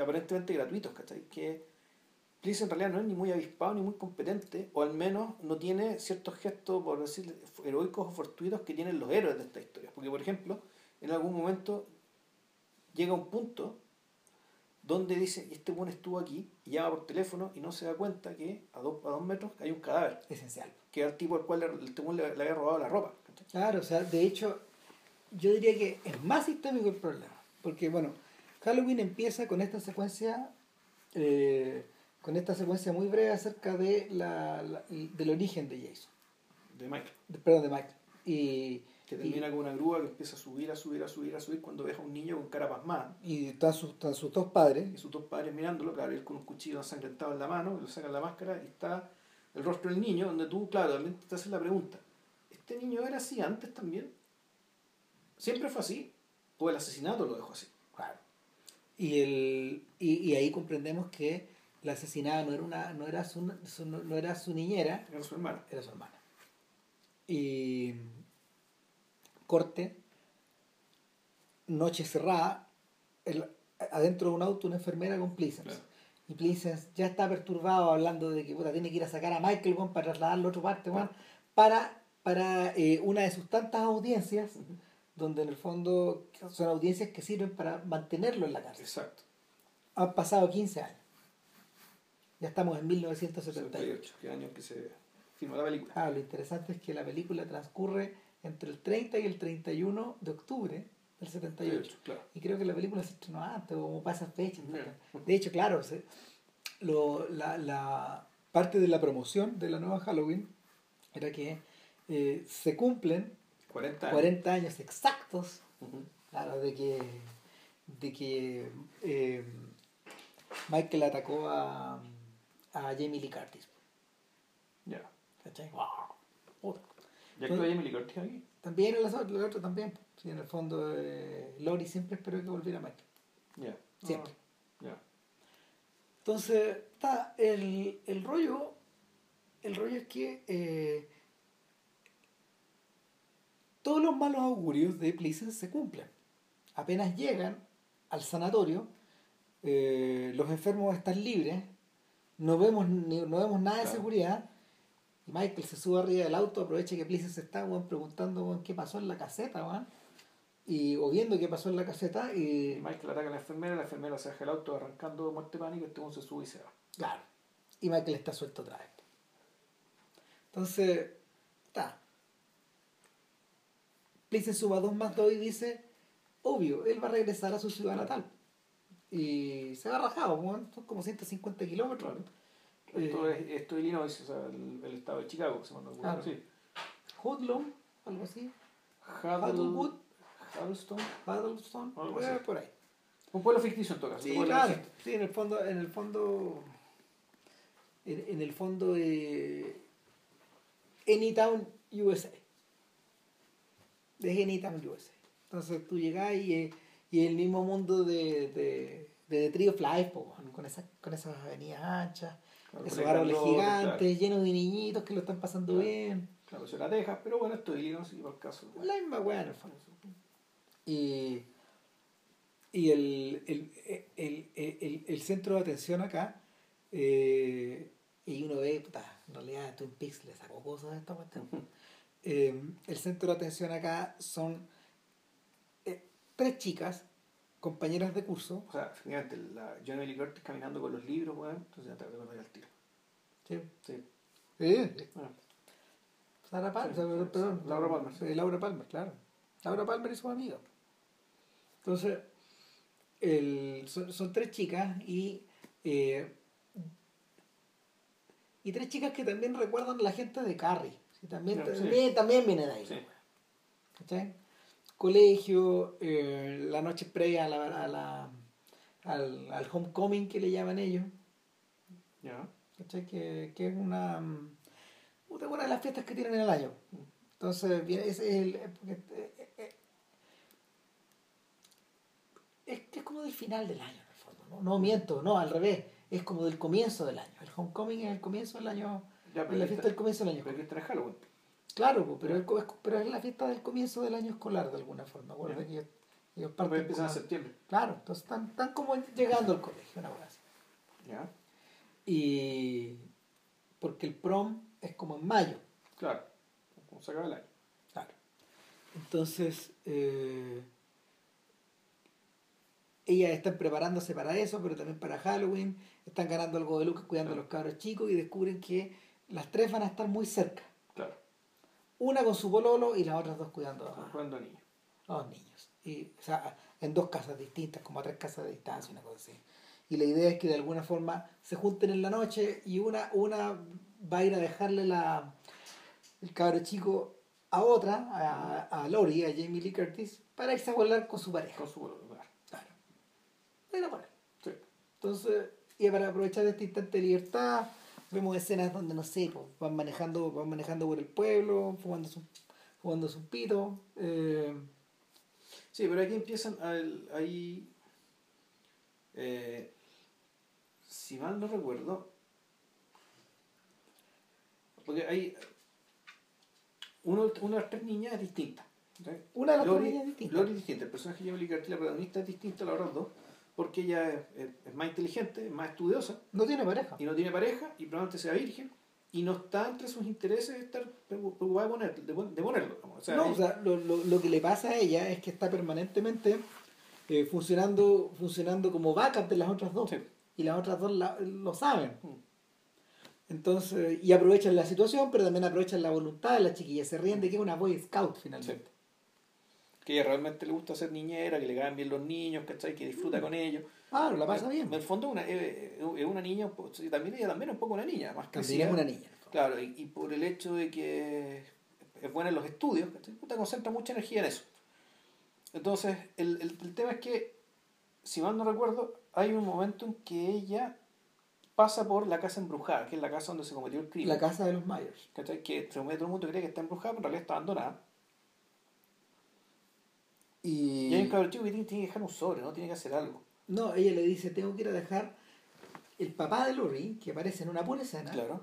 aparentemente gratuitos, ¿cachai? Que Please en realidad no es ni muy avispado ni muy competente, o al menos no tiene ciertos gestos, por decir, heroicos o fortuitos que tienen los héroes de esta historia. Porque, por ejemplo, en algún momento llega un punto donde dice, este buen estuvo aquí, y llama por teléfono y no se da cuenta que a, dos a dos metros hay un cadáver. Esencial. Que era el tipo al cual el tipo le, había robado la ropa. Claro, o sea, de hecho, yo diría que es más sistémico el problema. Porque, bueno, Halloween empieza con esta secuencia, eh, con esta secuencia muy breve acerca de la, la- del origen de Jason, De Michael. de- perdón, de Michael. Y, Que termina con una grúa que empieza a subir, a subir, a subir, a subir cuando deja a un niño con cara pasmada. y están sus, están sus dos padres, Y sus dos padres mirándolo, claro, él con un cuchillo ensangrentado en la mano, y le sacan la máscara y está el rostro del niño, donde tú, claro, también te haces la pregunta, ¿este niño era así antes también? ¿Siempre fue así? ¿O el asesinato lo dejó así? Claro. Y, el, y, y ahí comprendemos que la asesinada no era, una, no era, su, su- no, no era su niñera, Era su hermano. era su hermana. Y corte, noche cerrada, el- adentro de un auto una enfermera con Pleasence. Claro. Y Pleasence ya está perturbado hablando de que puta, tiene que ir a sacar a Michael weón, para trasladarlo a otra parte, weón, para, para eh, una de sus tantas audiencias, donde en el fondo son audiencias que sirven para mantenerlo en la cárcel. Exacto. Han pasado 15 años. Ya estamos en 1978. 78, que año que se filmó la película. Ah, lo interesante es que la película transcurre entre el 30 y el 31 de octubre del 78. claro. Y creo que la película se estrenó antes, o como pasa fecha. Yeah. De hecho, claro, se- lo, la, la parte de la promoción de la nueva Halloween era que eh, se cumplen 40 años. 40 años exactos, Ujú. claro, de que, de que eh, Michael atacó a, a Jamie Lee Curtis. Ya. ¿Cachai? Puta. ¿Ya actúa Jamie Lee Curtis aquí? También en la otra, la otra también. Sí, en el fondo, eh, Lori siempre esperó que volviera Michael. Ya. Siempre. Ah. Entonces, está el, el rollo. El rollo es que eh, todos los malos augurios de Pleasence se cumplen. Apenas llegan al sanatorio, eh, los enfermos están libres, no vemos, ni, no vemos nada de Claro. seguridad. Y Michael se sube arriba del auto, aprovecha que Pleasence está weón, preguntando qué pasó en la caseta, y, o viendo qué pasó en la caseta, Y y Michael ataca a la enfermera, la enfermera se deja el auto arrancando muerte pánico, este se sube y se va. Claro. Y Michael está suelto otra vez. Entonces, está. Pleasence suma 2 más 2 y dice, obvio, él va a regresar a su ciudad natal. Y se va rajado, son como 150 kilómetros. Claro. Eh, Esto es, esto es Illinois, o sea, el, el estado de Chicago, llama. Claro. Sí. Hoodlum, algo así. Huddlewood, Huddleston. Huddleston, Algo eh, así. por ahí. Un pueblo ficticio en todo caso. Sí, claro. Sí, en el fondo, en el fondo, en, en el fondo, eh, Anytown, USA. Es Anytown, USA. Entonces tú llegás y, eh, y el mismo mundo de, de, de The Tree of Life, po, weón, con, esas, con esas avenidas anchas, esos árboles gigantes, llenos de niñitos que lo están pasando Claro. bien. Claro, eso era Texas, pero bueno, esto es Illinois y por caso. La misma weá fondo. Y, y el, el, el, el, el- el centro de atención acá, eh, y uno ve, puta, en realidad Twin Peaks le sacó cosas a esta cuestión. Eh, el centro de atención acá son eh, tres chicas, compañeras de curso, O sea, efectivamente, la Johnny Lee Curtis caminando con los libros, weón, entonces ya te recuerdas al tiro. ¿sí? Sí. Eh, Bueno, Sara Palmer, Sí, perdón, sí, perdón, sí. Laura Palmer, sí. eh, Laura Palmer, claro. Laura Palmer y su amiga. Entonces, el- son, son tres chicas y, eh, y tres chicas que también recuerdan a la gente de Carrie. También, también, también viene de ahí. ¿cachai? Colegio, eh, la noche previa a la, a la- al, al homecoming que le llaman ellos. ¿cachai? Que, que es una, mm, una de las fiestas que tienen en el año. Entonces, viene, es el. porque, eh, eh, es es como del final del año, en el fondo. No, no miento, no, al revés. Es como del comienzo del año. El homecoming es el comienzo del año. Ya, es pero la fiesta está- del comienzo del año. pero está en Halloween. Claro, pero, es, pero la fiesta del comienzo del año escolar, de alguna forma. Que ellos, ellos parten empieza en septiembre. Claro, entonces están, están como llegando al colegio, una cosa así. Ya. Y. Porque el prom es como en mayo. Claro. Como se acaba el año. Claro. Entonces, eh, ellas están preparándose para eso, pero también para Halloween. Están ganando algo de lucas cuidando a los cabros chicos y descubren que las tres van a estar muy cerca. Una con su pololo y las otras dos cuidando a, jugando niños. a dos niños. Y, o sea, en dos casas distintas, como a tres casas de distancia, una cosa así. Y la idea es que de alguna forma se junten en la noche y una, una va a ir a dejarle la, el cabro chico a otra, a, a Lori, a Jamie Lee Curtis, para irse a volar con su pareja. Con su claro. Claro. Era para sí. Entonces, y para aprovechar este instante de libertad, vemos escenas donde, no sé, pues, van manejando van manejando por el pueblo, fumando su, fumando su pito. Eh, Sí, pero aquí empiezan ahí. Eh, si mal no recuerdo. Porque hay. Uno, una de las tres niñas es distinta. Una de las tres niñas es distinta. Lori es distinta. El personaje de Julie Cartier, la protagonista, es distinta a las otras dos. Porque ella es, es, más inteligente, es más estudiosa. No tiene pareja. Y no tiene pareja, y probablemente sea virgen y no está entre sus intereses estar preocupada de, poner, de, ponerlo. O sea, no, o sea, lo, lo, lo, que le pasa a ella es que está permanentemente eh, funcionando, funcionando como backup de las otras dos. Y las otras dos lo saben. Mm. Entonces, y aprovechan la situación, pero también aprovechan la voluntad de la chiquilla. Se ríen de que es una Boy Scout finalmente. Que ella realmente le gusta ser niñera, que le caen bien los niños, ¿cachai? Que disfruta mm. con ellos. Ah, la pasa bien. En el fondo una, es una niña, también ella también es un poco una niña, más que También es una niña. Claro, y, y, por el hecho de que es buena en los estudios, te concentra mucha energía en eso. Entonces, el, el, el, tema es que, si mal no recuerdo, hay un momento en que ella pasa por la casa embrujada, que es la casa donde se cometió el crimen. La casa de los Myers. ¿cachai? Que todo el mundo cree que está embrujada, pero en realidad está abandonada. Y, y hay un cabrón que tiene que dejar un sobre, ¿no? Tiene que hacer algo. No, ella le dice, tengo que ir a dejar el papá de Lori, que aparece en una pura escena, claro.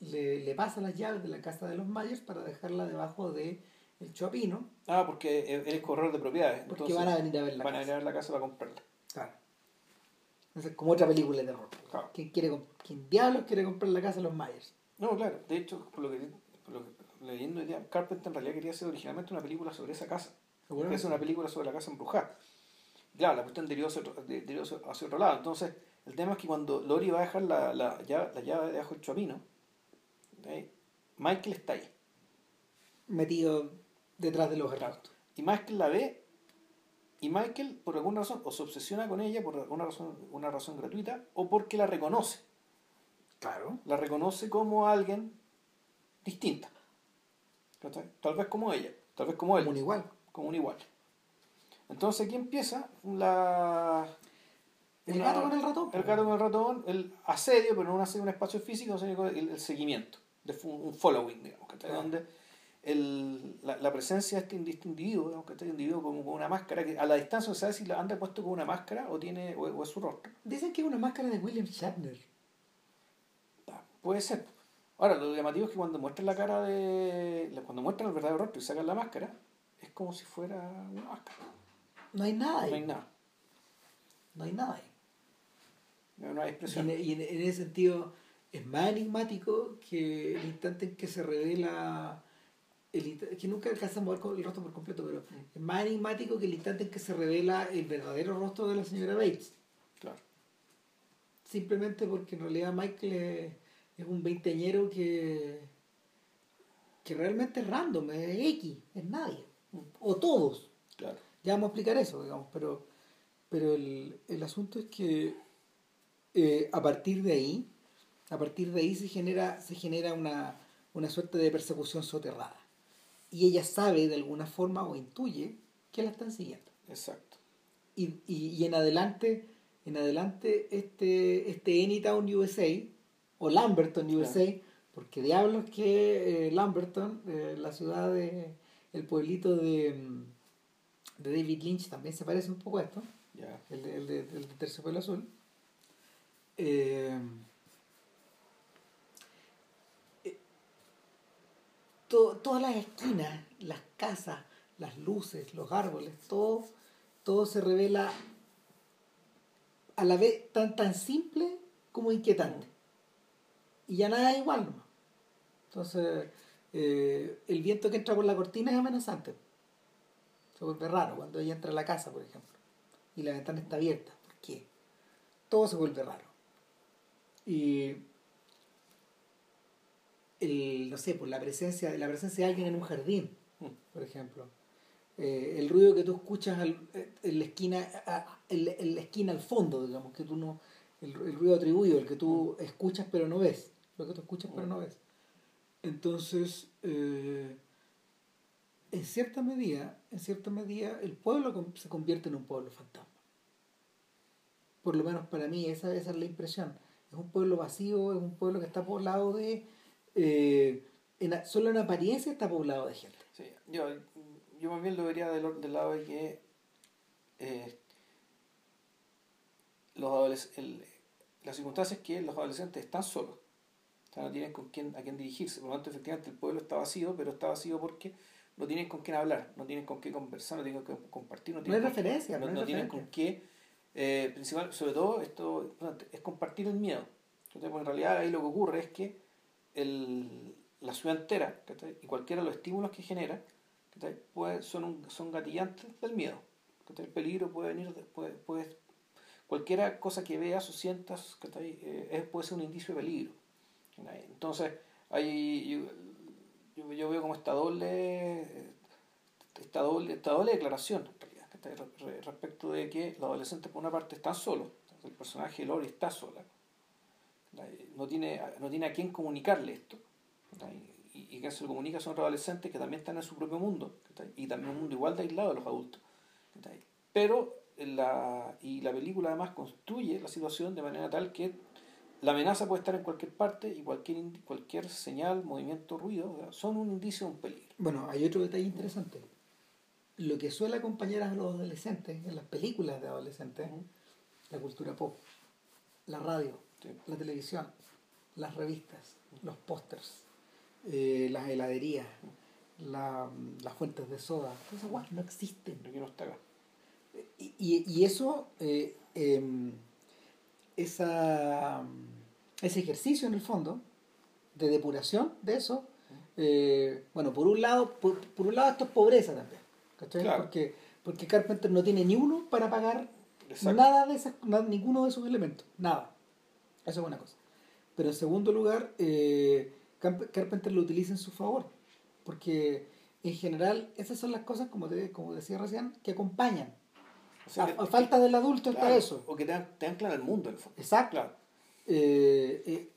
le, le pasa las llaves de la casa de los Myers para dejarla debajo de el Chopino. Ah, porque él es corredor de propiedades. Porque van a venir a ver la van casa. Van a venir a ver la casa para comprarla. Claro. Entonces, como otra película de terror. Claro. ¿Quién, quiere, ¿Quién diablos quiere comprar la casa de los Myers? No, claro. De hecho, por lo que, por lo que leyendo Carpenter en realidad quería hacer originalmente una película sobre esa casa. Bueno, es una película sobre la casa embrujada claro, la cuestión derivó hacia, otro, derivó hacia otro lado. Entonces, el tema es que cuando Lori va a dejar la, la, llave, la llave debajo del chapino, ¿okay? Michael está ahí. Metido detrás de los claro. Y Michael la ve y Michael, por alguna razón, o se obsesiona con ella por alguna razón, una razón gratuita, o porque la reconoce. Claro. La reconoce como alguien distinta. Tal vez como ella, tal vez como él. Como un igual. Como un igual. Entonces aquí empieza la... El gato con el ratón. El gato con el ratón, el asedio, pero no un asedio un espacio físico, sino el, el seguimiento, de un following, digamos, que está donde el, la, la, presencia de este, este individuo, digamos, que este individuo con, con, una máscara, que a la distancia no sabe si la anda puesto con una máscara o tiene o, o, es su rostro. Dicen que es una máscara de William Shatner. Ah, puede ser. Ahora, lo llamativo es que cuando muestran la cara de. Cuando muestran el verdadero rostro y sacan la máscara, como si fuera una máscara. No hay nada ahí. No hay nada. No hay nada ahí. No, no hay expresión. Y, en, y en, en, ese sentido es más enigmático que el instante en que se revela. El, que nunca alcanzamos a ver el rostro por completo, pero mm. es más enigmático que el instante en que se revela el verdadero rostro de la señora Bates. Claro. Simplemente porque en realidad Michael es, es un veinteañero que, que realmente es random, es X, es nadie. O todos. Claro ya vamos a explicar eso, digamos, pero, pero el, el asunto es que eh, a partir de ahí, a partir de ahí se genera, se genera una, una suerte de persecución soterrada. Y ella sabe de alguna forma o intuye que la están siguiendo. Exacto. Y, y, y en adelante, en adelante este, este Anytown USA, o Lamberton USA, claro. porque diablos que eh, Lamberton, eh, la ciudad de, el pueblito de de David Lynch también se parece un poco a esto. Yeah. El, de, el, de, el de Terciopelo Azul. Eh, eh, to, todas las esquinas, las casas, las luces, los árboles, todo, todo se revela a la vez tan, tan simple como inquietante. Y ya nada es igual. ¿no? Entonces, eh, el viento que entra por la cortina es amenazante se vuelve raro cuando ella entra a la casa, por ejemplo, y la ventana está abierta. ¿Por qué? Todo se vuelve raro. Y el, no sé, por la presencia, la presencia de alguien en un jardín, por ejemplo. Eh, el ruido que tú escuchas eh, en, la esquina, en, la esquina al fondo, digamos, que tú no, el, ruido atribuido, el que tú escuchas pero no ves, lo que tú escuchas pero no ves. Entonces, eh, en cierta medida, en cierta medida, el pueblo se convierte en un pueblo fantasma. Por lo menos para mí, esa, esa es la impresión. Es un pueblo vacío, es un pueblo que está poblado de... Eh, solo en apariencia está poblado de gente. Sí, yo, yo más bien lo vería del, del lado de que eh, los el, la circunstancia es que los adolescentes están solos. O sea, no tienen con quién, a quién dirigirse. Por lo tanto, efectivamente, el pueblo está vacío, pero está vacío porque no tienen con quién hablar, no tienen con qué conversar, no tienen con qué compartir. No, tienen hay referencia. No, no, tienen con qué, eh, principal, sobre todo, esto es compartir el miedo. Entonces, pues, en realidad ahí lo que ocurre es que el, la ciudad entera y cualquiera de los estímulos que genera puede, son, son gatillantes del miedo. El peligro puede venir, puede, puede, cualquiera cosa que veas o sientas eh, puede ser un indicio de peligro. Entonces, hay, yo, yo veo como esta doble, esta doble, esta doble declaración respecto de que los adolescentes por una parte están solos, el personaje de Lori está sola, no tiene, no tiene a quién comunicarle esto, y, y que se lo comunica son adolescentes que también están en su propio mundo, y también un mundo igual de aislado de los adultos. Pero la, y la película además construye la situación de manera tal que la amenaza puede estar en cualquier parte y cualquier, cualquier señal, movimiento, ruido son un indicio de un peligro. Bueno, hay otro detalle interesante. Lo que suele acompañar a los adolescentes en las películas de adolescentes, la cultura pop, la radio, la televisión, las revistas, los pósters, eh, las heladerías, la, las fuentes de soda, esas no existen. no está acá. Y, y, eso eh, em, esa, ese ejercicio en el fondo de depuración de eso, eh, bueno, por un lado, por, un lado esto es pobreza también, Porque, porque Carpenter no tiene ni uno para pagar nada de esas, ninguno de esos elementos, nada. Eso es una cosa. Pero en segundo lugar, eh, Carpenter lo utiliza en su favor, porque en general esas son las cosas, como, te, como decía recién, que acompañan a, falta del adulto está eso. O que te, te anclan al mundo, en el fondo. Exacto. Eh, eh,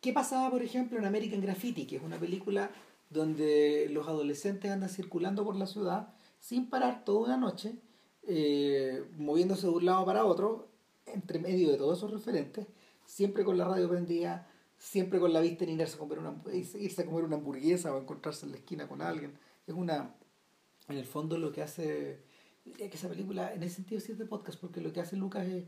¿Qué pasaba, por ejemplo, en American Graffiti, que es una película donde los adolescentes andan circulando por la ciudad sin parar toda una noche, eh, moviéndose de un lado para otro, entre medio de todos esos referentes, siempre con la radio prendida, siempre con la vista en irse a comer una, irse a comer una hamburguesa o encontrarse en la esquina con alguien. Es una, en el fondo lo que hace que esa película en ese sentido sí es de podcast porque lo que hace Lucas es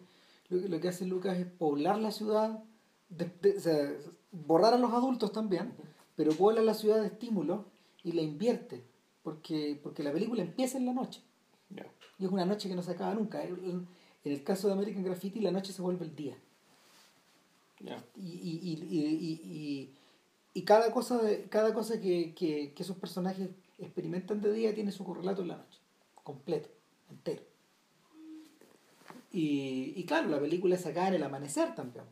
lo que, hace Lucas es poblar la ciudad o sea, borrar a los adultos también pero pobla la ciudad de estímulos y la invierte porque porque la película empieza en la noche. Y es una noche que no se acaba nunca. En, el caso de American Graffiti la noche se vuelve el día. Y, y, y, y, cada cosa de, cada cosa que, que, que esos personajes experimentan de día tiene su correlato en la noche completo entero. Y, claro, la película es acá en el amanecer también.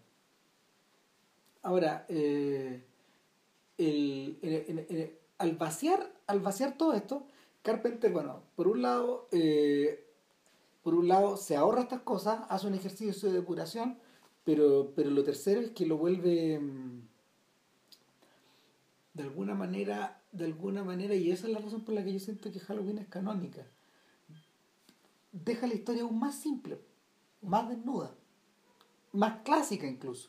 Ahora, eh, al, vaciar, al vaciar todo esto, Carpenter, bueno, por un lado, eh, por un lado se ahorra estas cosas, hace un ejercicio de depuración, pero, pero lo tercero es que lo vuelve mm, de alguna manera, de alguna manera, y esa es la razón por la que yo siento que Halloween es canónica deja la historia aún más simple, más desnuda, más clásica incluso.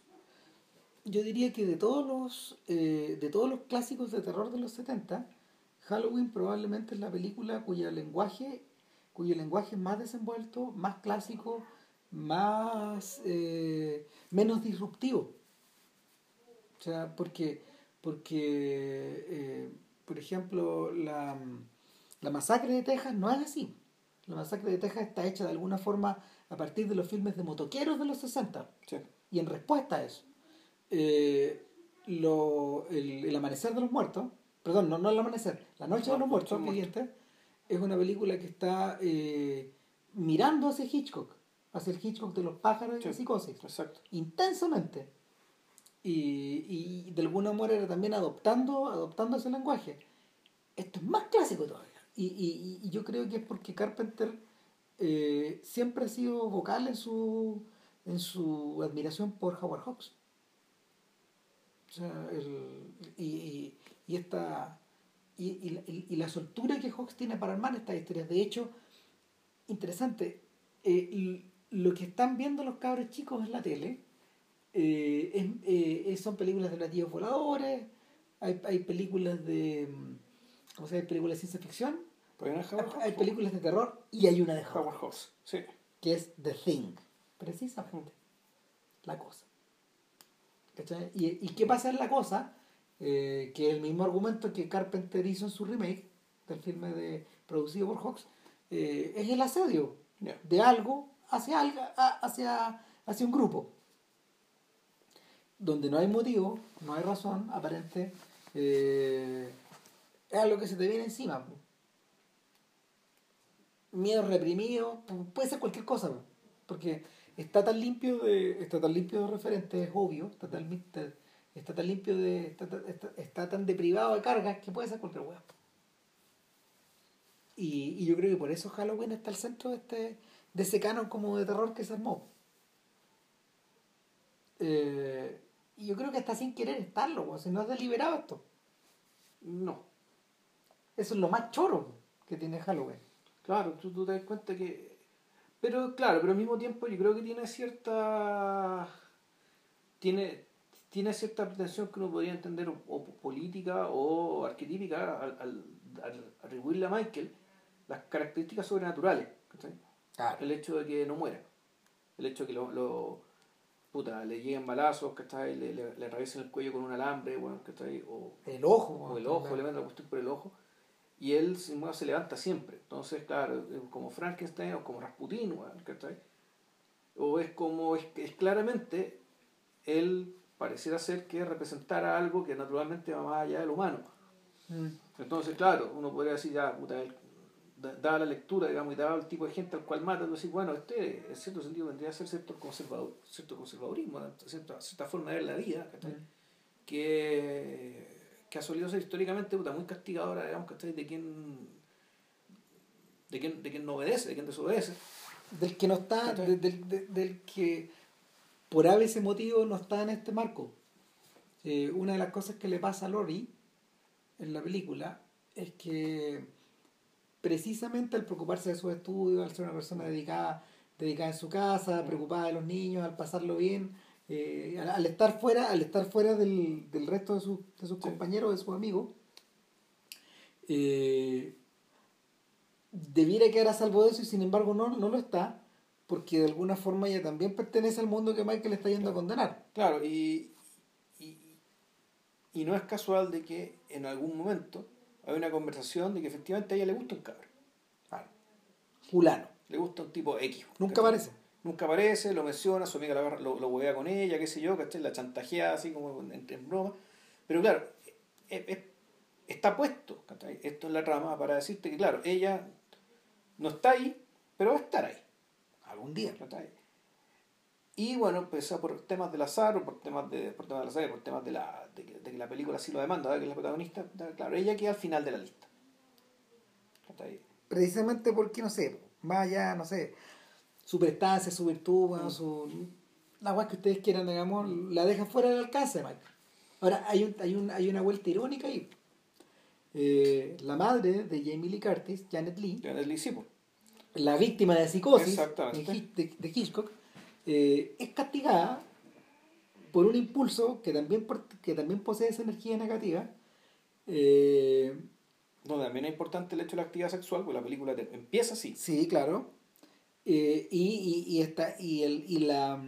Yo diría que de todos los, eh, de todos los clásicos de terror de los 70, Halloween probablemente es la película cuyo lenguaje, cuyo lenguaje más desenvuelto, más clásico, más eh, menos disruptivo. O sea, porque, porque eh, por ejemplo, la, la masacre de Texas no es así. La masacre de Texas está hecha de alguna forma a partir de los filmes de motoqueros de los 60. Y en respuesta a eso, eh, lo, el, Amanecer de los Muertos, perdón, no, no el Amanecer, La Noche de los Muertos, es una película que está eh, mirando hacia Hitchcock, hacia el Hitchcock de los pájaros y la psicosis. Exacto. Intensamente. Y, y de alguna manera también adoptando, adoptando ese lenguaje. Esto es más clásico todavía Y, y, yo creo que es porque Carpenter eh, siempre ha sido vocal en su, en su admiración por Howard Hawks. O sea, el, y, y, esta, y, y, la soltura que Hawks tiene para armar estas historias. De hecho, interesante, eh, lo que están viendo los cabros chicos en la tele eh, eh, son películas de platillos voladores, hay, hay películas de. ¿Cómo se Hay películas de ciencia ficción. Hay, películas de terror y hay una de Howard Hawks, sí. que es The Thing, precisamente. La cosa. ¿Y, ¿Y qué pasa en la cosa? Eh, que el mismo argumento que Carpenter hizo en su remake del filme de, producido por Hawks eh, es el asedio de algo hacia, algo hacia, hacia un grupo donde no hay motivo, no hay razón aparente, eh, es algo que se te viene encima. Miedo reprimido, puede ser cualquier cosa, porque está tan limpio de, está tan limpio de referentes, es obvio, está tan, está tan limpio de, está, tan deprivado de cargas que puede ser cualquier hueá. Y, y, yo creo que por eso Halloween está al centro de este de ese canon como de terror que se armó. Eh, y yo creo que está sin querer estarlo, si no es deliberado esto. No. Eso es lo más choro que tiene Halloween. Claro, tú, tú te das cuenta que... Pero claro, pero al mismo tiempo yo creo que tiene cierta... Tiene, tiene cierta pretensión que uno podría entender o, política o arquetípica al, al, atribuirle a Michael las características sobrenaturales. El hecho de que no muera. El hecho de que lo puta, le lleguen balazos, ¿cachai? Le, le, le el cuello con un alambre, bueno, ¿cachai? O el ojo. O el ojo, le meten la cuestión por el ojo. Y él se, se levanta siempre. Entonces, claro, como Frankenstein o como Rasputin, ¿cachai? O es como, es, es claramente, él pareciera ser que representara algo que naturalmente va más allá del humano. Mm. Entonces, claro, uno podría decir, ya, puta, él dada la lectura, digamos, y daba el tipo de gente al cual mata, decís, bueno, este en cierto sentido vendría a ser cierto, conservador, cierto conservadurismo, cierta, cierta forma de ver la vida, mm. que, que ha solido ser históricamente puta, muy castigadora, digamos, de quien, de quien, de quien no obedece, de quien desobedece. Del que no está, del, del, que por ese motivo no está en este marco. Eh, una de las cosas que le pasa a Lori en la película es que precisamente al preocuparse de sus estudios, al ser una persona dedicada, dedicada en su casa, mm. preocupada de los niños, al pasarlo bien, eh, al, estar fuera, al estar fuera del, resto de, sus compañeros, de sus amigos, eh, debiera quedar a salvo de eso y sin embargo no, no lo está, porque de alguna forma ella también pertenece al mundo que Michael está yendo a condenar. Claro, y, y, y no es casual de que en algún momento hay una conversación de que efectivamente a ella le gusta un cabrón. Fulano. Le gusta un tipo X. Nunca aparece. Nunca aparece, lo menciona, su amiga lo, lo huevea con ella, qué sé yo, ¿cachai? La chantajea así como en, en broma. Pero claro, está puesto, ¿cachai? Esto es la trama para decirte que, claro, ella no está ahí, pero va a estar ahí. Algún día. ¿cachai? Y bueno, pues por temas del azar, o por temas de, por temas del azar, por temas de, la, de, que la película sí lo demanda, que es la protagonista, claro, ella queda al final de la lista. Precisamente porque, no sé, más allá, no sé, su prestancia, su virtud, mm. su, la guay que ustedes quieran, digamos, la deja fuera del alcance, Mike. Ahora, hay, un, hay, un, hay una vuelta irónica ahí. Eh, la madre de Jamie Lee Curtis, Janet Lee, Janet Lee sí, la víctima de psicosis de, de Hitchcock, eh, es castigada por un impulso que también, que también posee esa energía negativa. Eh, no, también es importante el hecho de la actividad sexual, porque la película empieza así. Sí, claro. Eh, y, y, y, y, el, y, la,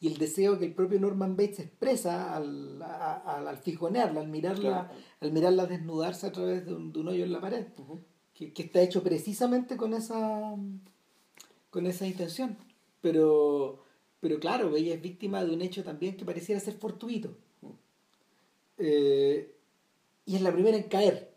y el deseo que el propio Norman Bates expresa al, al, al fijonearla, al mirarla, al mirarla desnudarse a través de un, de un hoyo en la pared, que, que, está hecho precisamente con esa, con esa intención. Pero, pero claro, ella es víctima de un hecho también que pareciera ser fortuito. Eh, y es la primera en caer.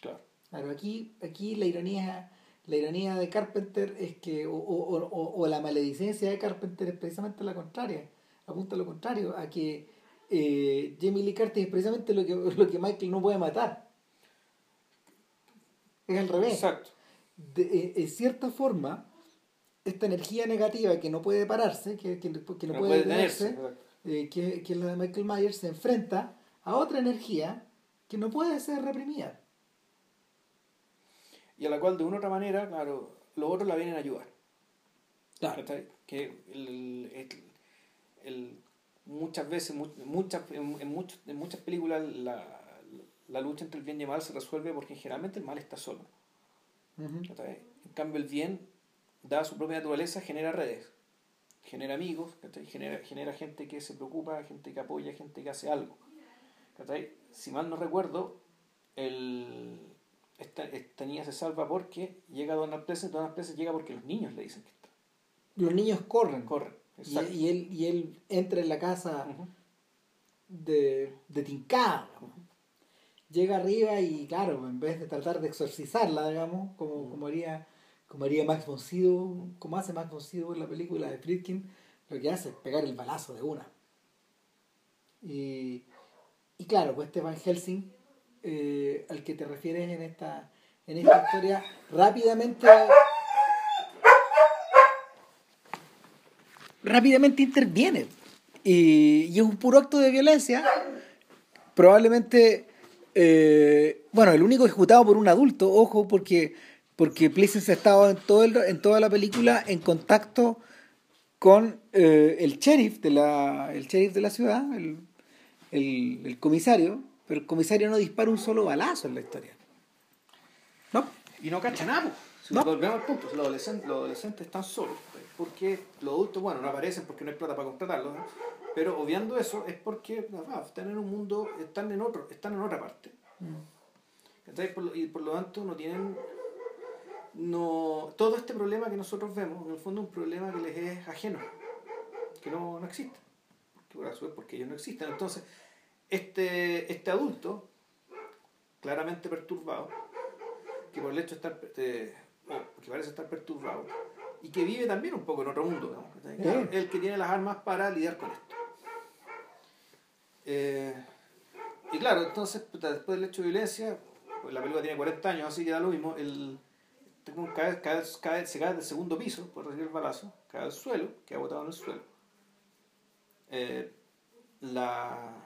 Claro. aquí, aquí la ironía, la ironía de Carpenter es que, o, o, o, la maledicencia de Carpenter es precisamente la contraria, apunta a lo contrario, a que eh, Jamie Lee Curtis es precisamente lo que, lo que Michael no puede matar. es al revés. Exacto. De, eh, en cierta forma, esta energía negativa que no puede pararse, que, que, no, puede, detenerse, eh, que, que es la de Michael Myers, se enfrenta a otra energía que no puede ser reprimida. Y a la cual de una u otra manera, claro, los otros la vienen a ayudar. Claro. Que el, el, muchas veces, muchas, en, en, en muchas películas la, la, lucha entre el bien y el mal se resuelve porque generalmente el mal está solo. En cambio el bien, dada su propia naturaleza, genera redes, genera amigos, genera, genera gente que se preocupa, gente que apoya, gente que hace algo. Si mal no recuerdo, el, esta, esta, niña se salva porque llega a Donald Pleasant, Donald Pleasant llega porque los niños le dicen que está. Los niños corren. Corren. Y, y, él, y él entra en la casa de, de Tincada. Llega arriba y, claro, en vez de tratar de exorcizarla, digamos, como, como, haría, como haría Max von Sydow, como hace Max von Sydow en la película de Friedkin, lo que hace es pegar el balazo de una. Y, y claro, pues este Van Helsing, eh, al que te refieres en esta, en esta historia, rápidamente rápidamente interviene. Y, y, es un puro acto de violencia. Probablemente, eh, bueno, el único ejecutado por un adulto, ojo, porque, porque ha estado en, todo en toda la película en contacto con eh, el sheriff de la el sheriff de la ciudad, el, el, comisario, pero el comisario no dispara un solo balazo en la historia. ¿No? Y no cacha nada. Si volvemos al punto, los adolescentes, los adolescentes están solos porque los adultos, bueno, no aparecen porque no hay plata para contratarlos, pero obviando eso es porque están en un mundo, están en otro, están en otra parte. Mm. y por lo tanto no tienen no todo este problema que nosotros vemos, en el fondo es un problema que les es ajeno, que no, no existe, porque, por porque ellos no existen. Entonces, este, este adulto, claramente perturbado, que por el hecho de estar, que parece estar perturbado, y que vive también un poco en otro mundo, el que tiene las armas para lidiar con esto. Eh, y claro, entonces, después del hecho de violencia, pues la película tiene 40 años, así que da lo mismo, el, cae, cae, cae, se cae del segundo piso por recibir el balazo, cae al suelo, queda botado en el suelo. Eh, la...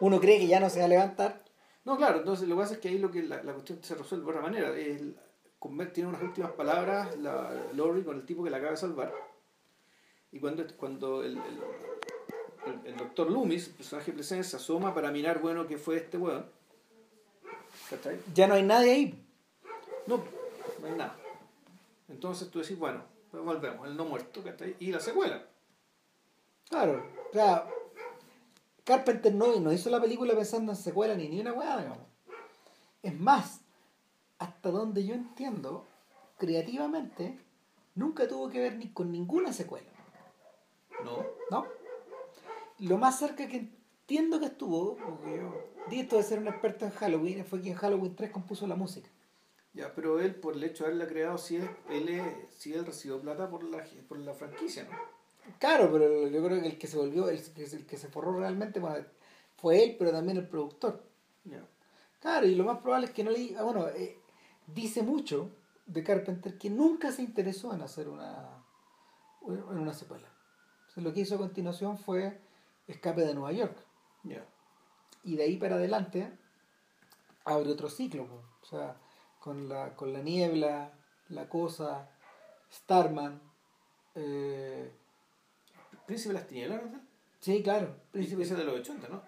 Uno cree que ya no se va a levantar. No, claro, entonces lo que pasa es que ahí lo que la, la cuestión se resuelve de otra manera. El, tiene unas últimas palabras, la, Lori, con el tipo que la acaba de salvar. Y cuando, cuando el, el, el, doctor Loomis, el personaje presente, se asoma para mirar, bueno, qué fue este weón. Ya no hay nadie ahí. No, no hay nada. Entonces tú decís, bueno, pues volvemos, el no muerto, ¿cachai? Y la secuela. Claro, o sea, Carpenter no, no hizo la película pensando en secuela ni ni una weá, digamos. Es más, hasta donde yo entiendo, creativamente, nunca tuvo que ver ni con ninguna secuela. No. ¿No? Lo más cerca que entiendo que estuvo, porque yo di esto de ser un experto en Halloween, fue que en Halloween 3 compuso la música. Ya, pero él, por el hecho de haberla creado, sí, él, él, él recibió plata por la, por la franquicia, ¿no? Claro, pero yo creo que el que se volvió, el, el que se forró realmente, bueno, fue él, pero también el productor. Ya. Claro, y lo más probable es que no le... Ah, bueno, eh, dice mucho de Carpenter que nunca se interesó en hacer una, en una secuela. lo que hizo a continuación fue Escape de Nueva York. Y de ahí para adelante abre otro ciclo. O sea, con la, con la niebla, la cosa, Starman. Eh... Príncipe de las tinieblas, ¿no? Sí, claro. Príncipe de los 80, ¿no?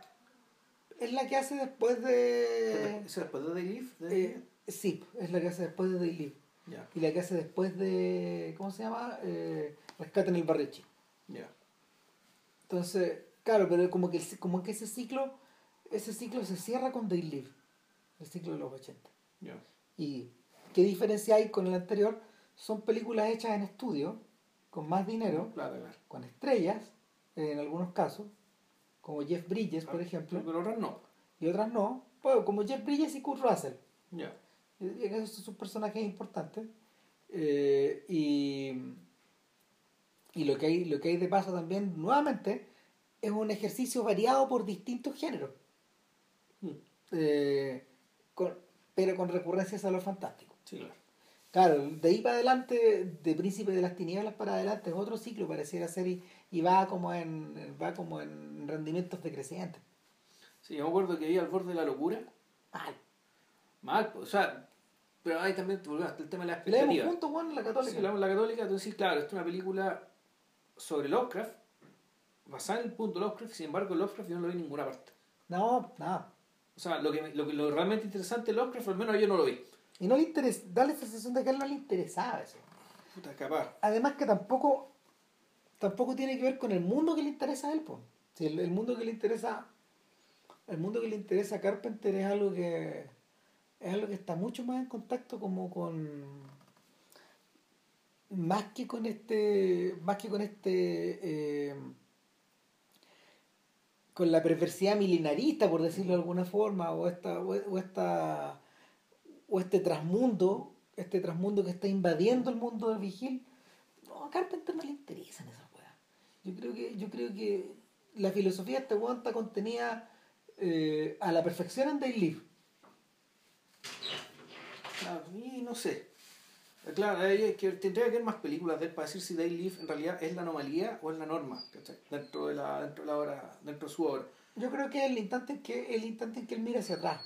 Es la que hace después de. ¿Es después de Day eh, Sí, es la que hace después de Daily. Y la que hace después de. ¿Cómo se llama? Eh, Rescate en el Barrio Ya. Entonces, claro, pero como que, como que ese ciclo ese ciclo se cierra con Day Live, el ciclo de los 80. Y qué diferencia hay con el anterior? Son películas hechas en estudio, con más dinero, con estrellas, en algunos casos, como Jeff Bridges, por ejemplo. Pero otras no. Y otras no, pues, como Jeff Bridges y Kurt Russell. Ya esos son personajes importantes. Eh, y, y lo que, hay, lo que hay de paso también, nuevamente, es un ejercicio variado por distintos géneros. Hmm. Eh, pero con recurrencias a lo fantástico. Sí, claro. Claro, de ahí para adelante, de Príncipe de las Tinieblas para adelante, es otro ciclo, pareciera ser, y, y va como en va como en rendimientos decrecientes. Sí, yo me acuerdo que ahí al borde de la locura. Mal. Mal, o sea, pero ahí también volvemos hasta el tema de la Leemos expectativa. juntos, Juan, la católica. Sí, la, la católica, tú decís, claro, esto es una película sobre Lovecraft, basada en el punto Lovecraft, sin embargo Lovecraft yo no lo vi en ninguna parte. No, nada. O sea, lo que, lo, lo realmente interesante de Lovecraft, al menos yo no lo vi. Y no le interesa, da la sensación de que a él no le interesaba eso. Puta, capaz. Además que tampoco, tampoco tiene que ver con el mundo que le interesa a él, pues. Si el, el mundo que le interesa, el mundo que le interesa a Carpenter es algo que es algo que está mucho más en contacto como con más que con este más que con este eh, con la perversidad milenarista por decirlo de alguna forma o esta o, o esta o este trasmundo este trasmundo que está invadiendo el mundo del vigil no a Carpenter no le interesan esas weas yo creo que yo creo que la filosofía de este weón está contenida eh, a la perfección en Day Live Claro, y no sé. Claro, hay que, tendría que haber más películas de él para decir si Day Live en realidad es la anomalía o es la norma. Dentro de la, dentro de la obra, dentro de su obra. Yo creo que es el instante en que el instante en que él mira hacia atrás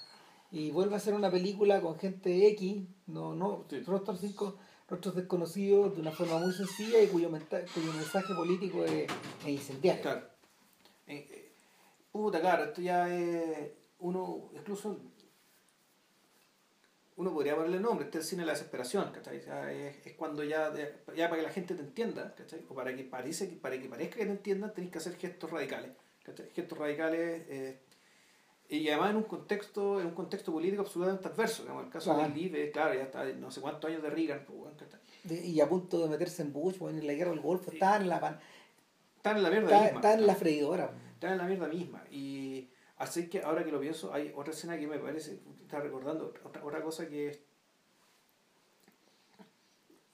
y vuelve a hacer una película con gente X, no, no, Sí. rostros cinco, rostros desconocidos de una forma muy sencilla y cuyo, menta- cuyo mensaje político es, es incendiario. Claro. Eh, eh, puta, claro, esto ya es. Uno, incluso. Uno podría ponerle nombre, este es el cine de la desesperación, ¿cachai? Ya es, es cuando ya, ya para que la gente te entienda, ¿cachai? O para que, parece, para que parezca que te entiendan, tenés que hacer gestos radicales, ¿cachai? Gestos radicales. eh, y además en un contexto en un contexto político absolutamente adverso. Digamos, el caso de Live, claro, ya está no sé cuántos años de Reagan, pues, bueno. De- y a punto de meterse en Bush, bueno, en la guerra del Golfo, está en la, pan- Están en la mierda está, misma. está en la freidora. Está en la mierda misma. Y así que ahora que lo pienso, hay otra escena que me parece, está recordando, otra, otra cosa que es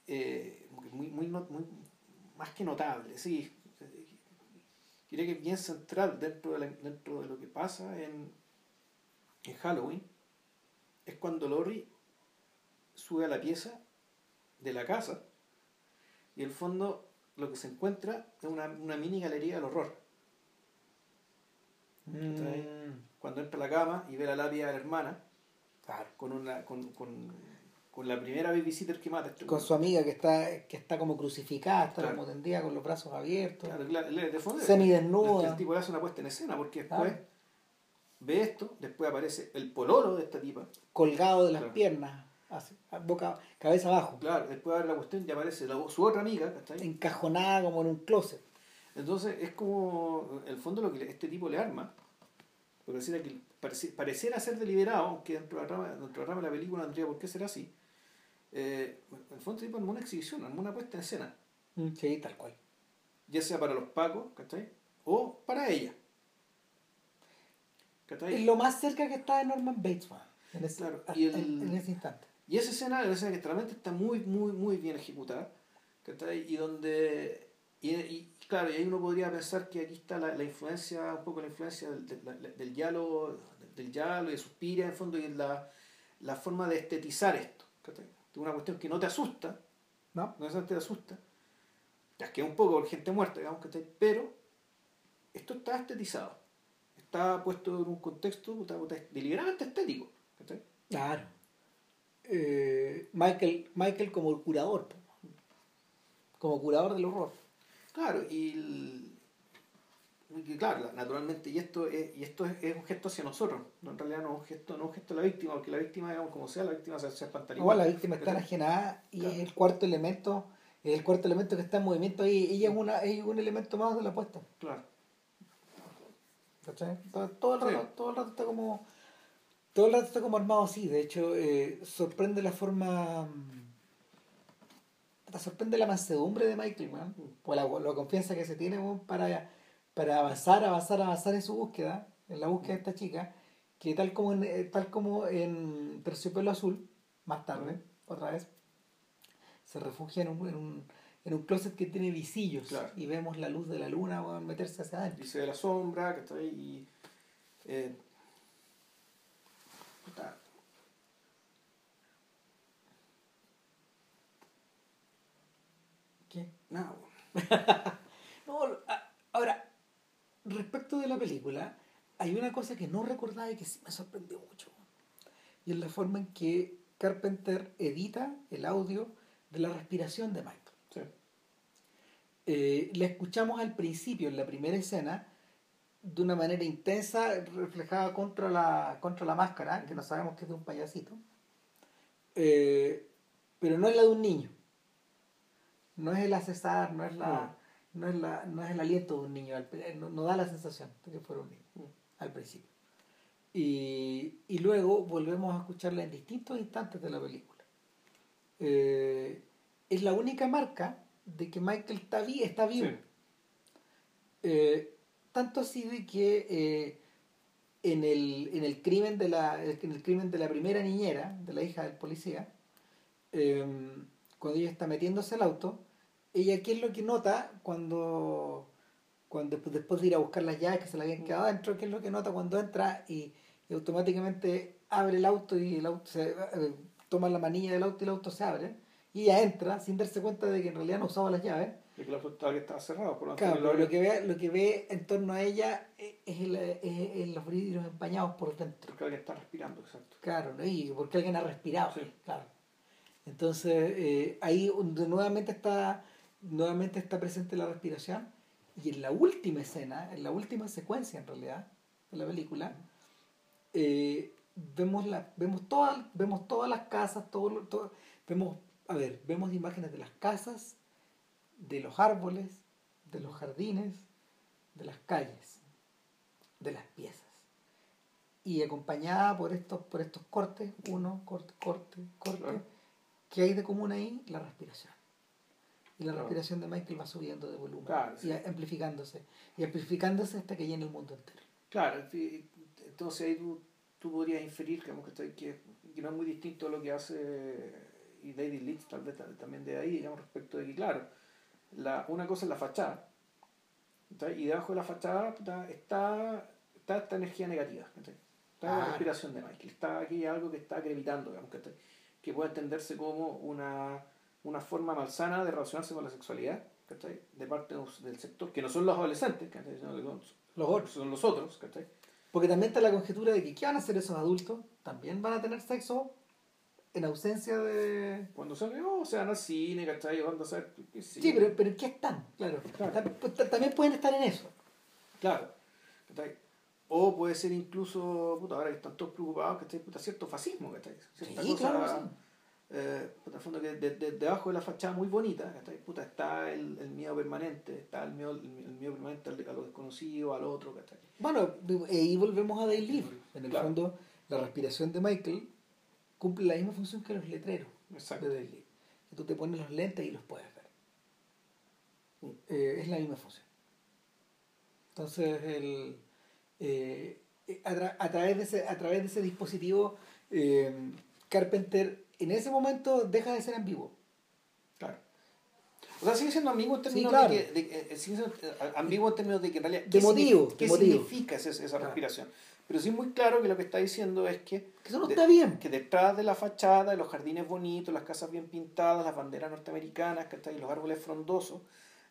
eh, como que muy, muy, más que notable, sí. Diría que es bien central dentro de, la- dentro de lo que pasa en, en Halloween. Es cuando Lori sube a la pieza de la casa y en el fondo lo que se encuentra es una, una mini galería del horror. Mm, cuando entra a la cama y ve la lápida de la hermana con una con, con, con la primera babysitter que mata este Con su amiga que está, que está como crucificada, está Claro. como tendida con los brazos abiertos, Claro, claro, de fondo- semidesnuda. el, el tipo le hace una puesta en escena porque después. Ve esto después aparece el pololo de esta tipa colgado de las Claro. piernas, así, boca, cabeza abajo, claro después abre la cuestión y aparece la- su otra amiga ¿cachai? encajonada como en un closet. entonces es como en el fondo lo que este tipo le arma porque pareciera que pareci- pareciera ser deliberado aunque dentro de la trama, dentro de la, trama de la película no tendría por qué ser así eh, en el fondo el tipo armó una exhibición armó una puesta en escena Sí, tal cual. ya sea para los pacos, ¿cachai? O para ella. ¿Cachai? Es lo más cerca que está de Norman Bates, man, en, ese, Claro, y el- en, en ese instante. Y esa escena es una escena que realmente está muy, muy, muy bien ejecutada. ¿cachai? Y donde. Y, y, claro, y ahí uno podría pensar que aquí está la, la influencia, un poco la influencia del, del, del yalo, del yalo y de Suspiria, en el fondo, y la, la forma de estetizar esto. ¿cachai? Es una cuestión que no te asusta, ¿No? no te asusta, ya que un poco por gente muerta, digamos, ¿cachai? Pero esto está estetizado, está puesto en un contexto deliberadamente estético. ¿cachai? Claro. Eh, Michael, Michael como el curador, como curador del horror. Claro, y, el- y claro, naturalmente, y esto es, y esto es, es un gesto hacia nosotros, no en realidad no es un gesto, no un gesto a la víctima, porque la víctima, digamos, como sea, la víctima se, se espanta Igual la víctima está enajenada y Claro. es el cuarto elemento, el cuarto elemento que está en movimiento ahí. Ella es, una, ella es un elemento más de la apuesta. Claro, ¿cachai? Todo, todo el rato, Sí. todo el rato está como. Todo el rato está como armado así. De hecho, eh, sorprende la forma. mm, sorprende la mansedumbre de Michael, man. Por la, la confianza que se tiene para, para avanzar, avanzar, avanzar en su búsqueda, en la búsqueda de esta chica, que tal como en, eh, tal como en Terciopelo Azul, más tarde, otra vez, se refugia en un, en un, en un closet que tiene visillos y vemos la luz de la luna bueno, meterse hacia adentro. Y se ve la sombra, que está ahí. Y, eh, ¿Qué? Nada, no, ah, ahora, respecto de la película, hay una cosa que no recordaba y que sí me sorprendió mucho. Y es la forma en que Carpenter edita el audio de la respiración de Mike. Eh, la escuchamos al principio, en la primera escena, de una manera intensa, reflejada contra la, contra la máscara, que no sabemos que es de un payasito. Eh, pero no es la de un niño. No es el asesar, no es la, no. es la, no es el aliento de un niño, no, da la sensación de que fuera un niño mm. al principio. Y, y, luego volvemos a escucharla en distintos instantes de la película. Eh, es la única marca de que Michael está, está vivo. Eh, tanto así de que eh, en, el, en, el crimen de la, en el crimen de la primera niñera, de la hija del policía, em, cuando ella está metiéndose al auto, ella qué es lo que nota cuando, cuando después, de ir a buscar las llaves que se le habían quedado adentro, qué es lo que nota cuando entra y, automáticamente abre el auto y el auto se, eh, toma la manilla del auto y el auto se abre y ella entra sin darse cuenta de que en realidad no usaba las llaves. Y que el auto estaba cerrado. Por lo claro, lo, que ve, lo que ve en torno a ella es, el, es, los vidrios empañados por dentro. Porque alguien está respirando, exacto. Claro, y porque alguien ha respirado, sí. claro. Entonces eh, ahí nuevamente está, nuevamente está presente la respiración y en la última escena, en la última secuencia en realidad de la película, eh, vemos, la, vemos, todas, vemos todas las casas, todo, todo, vemos a ver, vemos imágenes de las casas, de los árboles, de los jardines, de las calles, de las piezas. Y acompañada por estos, por estos cortes, uno, corte, corte, corte, que hay de común ahí? La respiración. Y la respiración de Michael va subiendo de volumen y amplificándose. Y amplificándose hasta que llena el mundo entero. Claro, entonces ahí tú, tú podrías inferir que, que, que no es muy distinto a lo que hace y David Lynch tal vez también de ahí, digamos, respecto de que, claro, la, una cosa es la fachada, y debajo de la fachada está, está, esta energía negativa, está la respiración de Michael, está aquí algo que está acreditando, digamos, que, que puede entenderse como una, una forma malsana de relacionarse con la sexualidad, de parte del sector, que no son los adolescentes, los otros. son los otros. Porque también está la conjetura de que ¿qué van a hacer esos adultos? ¿También van a tener sexo en ausencia de. Cuando salen, oh, se van al cine, ¿cachai? Cuando Sí, sí pero, pero ¿qué están? Claro. Pues, también pueden estar en eso. Claro. O puede ser incluso, puta, ahora están todos preocupados, ¿cachai? Puta, cierto fascismo, ¿cachai? Cierta sí, cosa, claro, eh, puta, fondo que de, de, debajo de la fachada muy bonita, ¿cachai? Puta, está el, el, miedo permanente, está el miedo, el, miedo permanente a lo desconocido, al otro, ¿cachai? Bueno, y volvemos a Day En el fondo, la respiración de Michael cumple la misma función que los letreros Exacto. de Daily. Tú te pones los lentes y los puedes ver. Eh, es la misma función. Entonces, el, eh, a, través de ese, a través de ese dispositivo, eh, Carpenter en ese momento deja de ser ambiguo. Claro. O sea, sigue siendo ambiguo en términos de que, de, sigue siendo ambiguo en términos de que en realidad. ¿Qué, de motivo, ¿qué significa esa, esa respiración? Pero sí muy claro que lo que está diciendo es que... Que eso no está bien. Que detrás de la fachada, de los jardines bonitos, las casas bien pintadas, las banderas norteamericanas, y los árboles frondosos,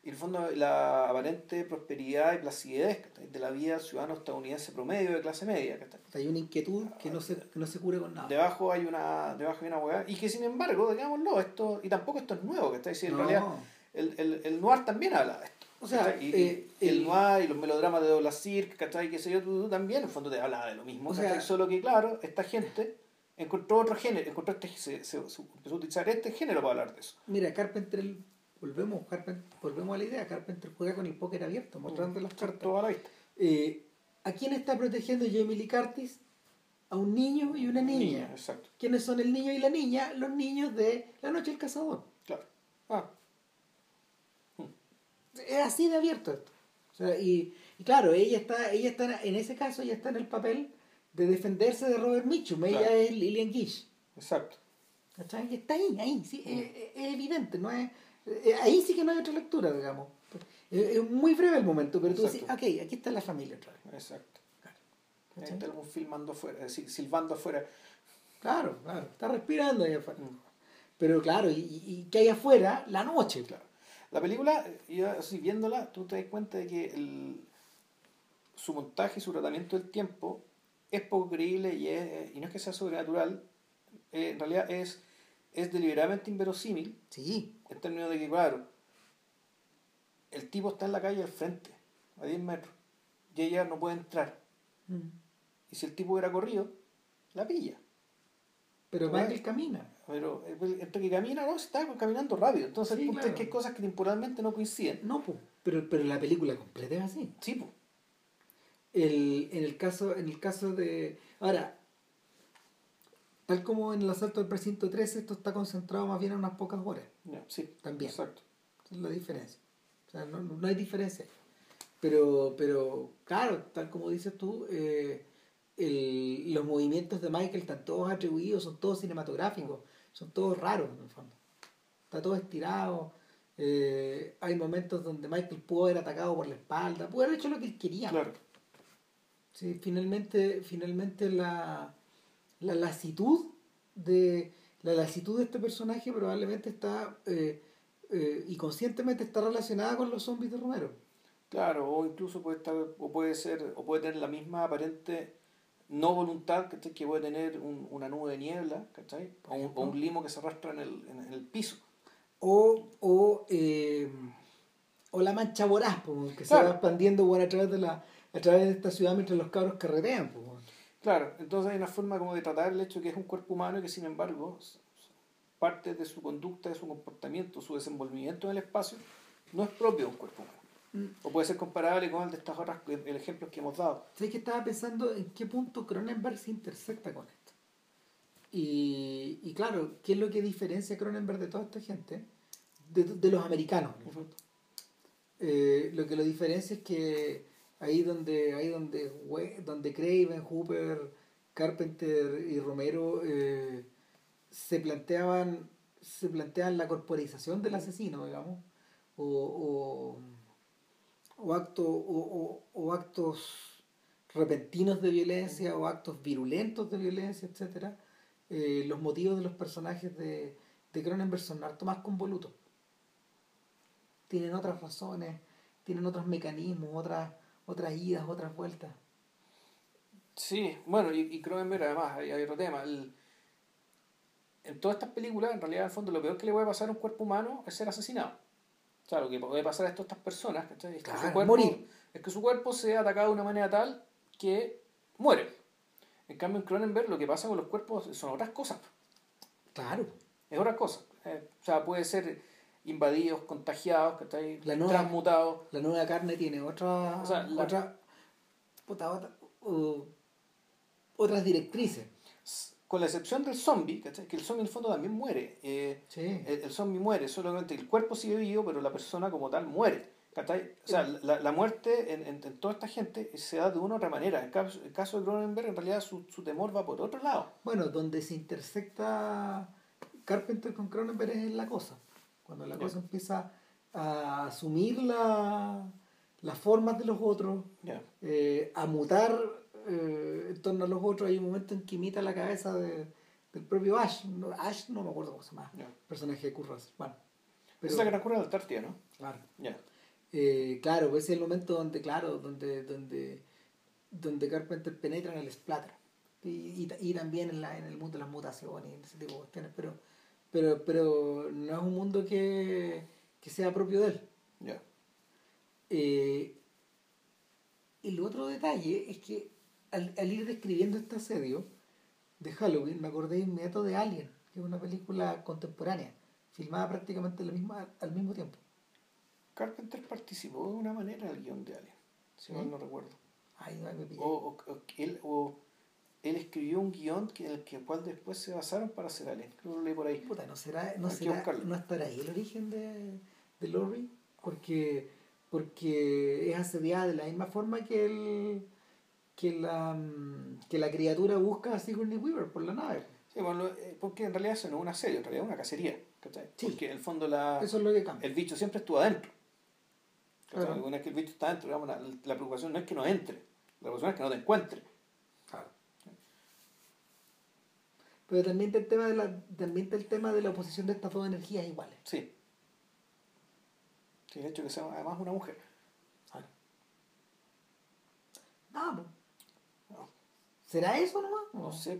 y en el fondo la aparente prosperidad y placidez de la vida ciudadano estadounidense promedio de clase media. Hay una inquietud que no se, que no se cure con nada. Debajo hay una, debajo hay una hueá, y que sin embargo, digámoslo, esto, y tampoco esto es nuevo, que está diciendo, en realidad el, el, el noir también habla de esto. O sea, y, eh, el, noir y los melodramas de Douglas Sirk, ¿cachai? Que sé yo, tú, también, en el fondo te hablaba de lo mismo. O sea, Solo que, claro, esta gente encontró otro género, encontró este, se, se, empezó a utilizar este género para hablar de eso. Mira, Carpenter, volvemos, Carpenter, volvemos a la idea, Carpenter juega con el póker abierto, mostrando las cartas. a la vista. Eh, ¿A quién está protegiendo Jamie Lee Curtis? A un niño y una niña. niña exacto. ¿Quiénes son el niño y la niña? Los niños de La Noche del Cazador. Claro. Ah, es así de abierto esto. O sea, y, y, claro, ella está, ella está, en ese caso, ella está en el papel de defenderse de Robert Mitchum. Ella es Lillian Gish. Exacto. ¿Cachai? Está ahí, ahí, sí, es, evidente, no es, eh, ahí sí que no hay otra lectura, digamos. Es, muy breve el momento, pero tú dices, ok, aquí está la familia otra vez. Exacto. Claro. Está algún filmando afuera, decir, silbando afuera. Claro, claro, está respirando ahí afuera. Mm. Pero claro, y, y, que hay afuera la noche. Claro. La película, yo así viéndola, tú te das cuenta de que el, su montaje y su tratamiento del tiempo es poco creíble y, es, y no es que sea sobrenatural, eh, en realidad es, es deliberadamente inverosímil. Sí. En términos de que, claro, el tipo está en la calle al frente, a 10 metros, y ella no puede entrar. Mm. Y si el tipo hubiera corrido, la pilla. Pero Michael camina. Pero eh, entre que camina, no, está caminando rápido. Entonces Sí, el punto claro. es que hay cosas que temporalmente no coinciden. No, po, pero, pero la película completa es así. Sí, pues. El, en, el caso, en el caso de... Ahora, tal como en el asalto del precinto 13, esto está concentrado más bien en unas pocas horas. Sí, También. Exacto. Es la diferencia. O sea, no, no hay diferencia. Pero, pero claro, tal como dices tú, eh, el- los movimientos de Michael están todos atribuidos, son todos cinematográficos, son todos raros en el fondo. Está todo estirado. eh, hay momentos donde Michael pudo haber atacado por la espalda, pudo haber hecho lo que él quería. Claro. Sí, finalmente, finalmente la, la lasitud de la lasitud de este personaje probablemente está eh, eh, y conscientemente está relacionada con los zombies de Romero. Claro, o incluso puede estar, o puede ser, o puede tener la misma aparente no voluntad ¿cachai? que puede tener un- una nube de niebla, ¿cachai? O un, o un limo que se arrastra en el, en, el piso. O, o, eh, o la mancha voraz, po, que se va expandiendo bueno, a través de la a través de esta ciudad mientras los cabros carretean. po. Claro, entonces hay una forma como de tratar el hecho que es un cuerpo humano y que sin embargo parte de su conducta, de su comportamiento, su desenvolvimiento en el espacio no es propio de un cuerpo humano. Mm. O puede ser comparable con el de estas otras el ejemplo que hemos dado. ¿Sabes que estaba pensando en qué punto Cronenberg se intersecta con esto? Y, y claro, ¿qué es lo que diferencia a Cronenberg de toda esta gente? De, de los americanos. en el fondo. Eh, lo que lo diferencia es que ahí donde ahí donde donde Craven, Hooper, Carpenter y Romero eh, se planteaban se plantean la corporización del asesino, digamos, o, o, o acto- o- o- o actos repentinos de violencia o actos virulentos de violencia, etcétera, eh, los motivos de los personajes de, Cronenberg son harto más convolutos. Tienen otras razones, tienen otros mecanismos, otras, otras idas, otras vueltas. Sí, bueno, y, Cronenberg además, hay, otro tema. el- en todas estas películas, en realidad, al fondo, lo peor que le puede pasar a un cuerpo humano es ser asesinado. O sea, lo que puede pasar a estas personas ¿cachai? es, que Claro, su cuerpo, morir. es que su cuerpo sea atacado de una manera tal que muere. En cambio, en Cronenberg lo que pasa con los cuerpos son otras cosas. Claro. Es otra cosa. Eh, o sea, puede ser invadidos, contagiados, ¿cachai? La nueva- transmutados. La nueva carne tiene otra, O sea, la- otra, puta, otra- uh, otras directrices. Con la excepción del zombie, ¿cachai? que el zombie en el fondo también muere. Eh, Sí. el, el zombie muere, solamente el cuerpo sigue vivo, pero la persona como tal muere. ¿cachai? O sea, la, la muerte en, en- en toda esta gente se da de una u otra manera. En el caso, el caso de Cronenberg, en realidad su, su temor va por otro lado. Bueno, donde se intersecta Carpenter con Cronenberg es en la cosa. Cuando la cosa empieza a asumir la, las formas de los otros, eh, a mutar eh, en torno a los otros. Hay un momento en que imita la cabeza de- del propio Ash. No, Ash no me acuerdo cómo se llama. Personaje de Kurt Russell. Bueno, Esa es la que transcurre en Antártida, ¿no? claro. Ya. Eh, claro, pues ese es el momento donde, claro, donde, donde, donde Carpenter penetra en el splatter. Y, y, y también en, la, en el mundo de las mutaciones y ese tipo de cuestiones. Pero, pero, pero no es un mundo que, que sea propio de él. Ya. Eh, el otro detalle es que al, al ir describiendo este asedio de Halloween, me acordé de inmediato de Alien, que es una película contemporánea, filmada prácticamente la misma, al mismo tiempo. Carpenter participó de una manera en el guion de Alien, si ¿Sí? mal no recuerdo. Ay, ay, me. O, o- o él, o él escribió un guion que, en el que, cual después se basaron para hacer Alien. Creo que lo leí por ahí. Puta, ¿no será, no será, no estará ahí el origen de, de Laurie? Porque, porque es asediada de la misma forma que el que la, mm, que la criatura busca a Sigourney Weaver por la nave. Sí, bueno, eh, porque en realidad eso no es una serie, en realidad es una cacería. ¿cachai? Sí. Porque en el fondo la, Eso es lo que cambia. el bicho siempre estuvo adentro. Claro. Una vez que el bicho está adentro, digamos, la, la preocupación no es que no entre, la preocupación es que no te encuentre. Claro. Pero también está el tema de la, también está el tema de la oposición de estas dos energías iguales. Sí. Sí, el hecho de que sea además una mujer. Ah, pues. ¿Será eso nomás? No, sé.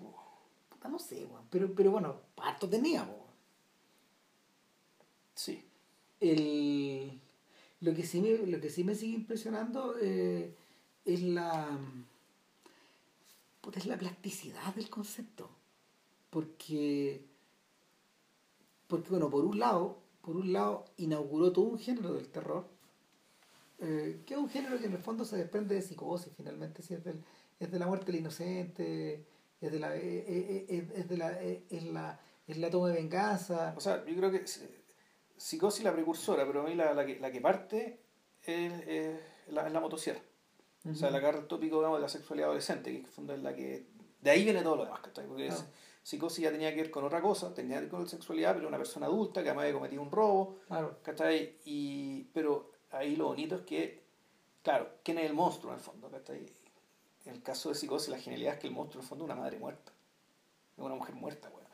Puta, no sé. Pero, pero bueno, parto teníamos. Sí. El, lo, que sí me, lo que sí me sigue impresionando eh, es la. Puta, es la plasticidad del concepto. Porque. Porque, bueno, por un lado, por un lado, inauguró todo un género del terror. eh, que es un género que en el fondo se desprende de psicosis, finalmente, si es del, es de la muerte del inocente, es de la, eh, eh, eh, es de la, es la, es la toma de venganza. O sea, yo creo que Psicosis la precursora, pero a mí la, la, que, la que parte es, es la, es la motosierra. O sea, la agarra el tópico digamos, de la sexualidad adolescente, que en el fondo es la que... De ahí viene todo lo demás, ¿cachai? Porque es- psicosis ya tenía que ver con otra cosa, tenía que ver con la sexualidad, pero una persona adulta que además había cometido un robo, Claro. ¿cachai? Y, pero ahí lo bonito es que, claro, ¿quién es el monstruo en el fondo? ¿cachai? En el caso de psicosis, la genialidad es que el monstruo en el fondo es una madre muerta. Es una mujer muerta, weón.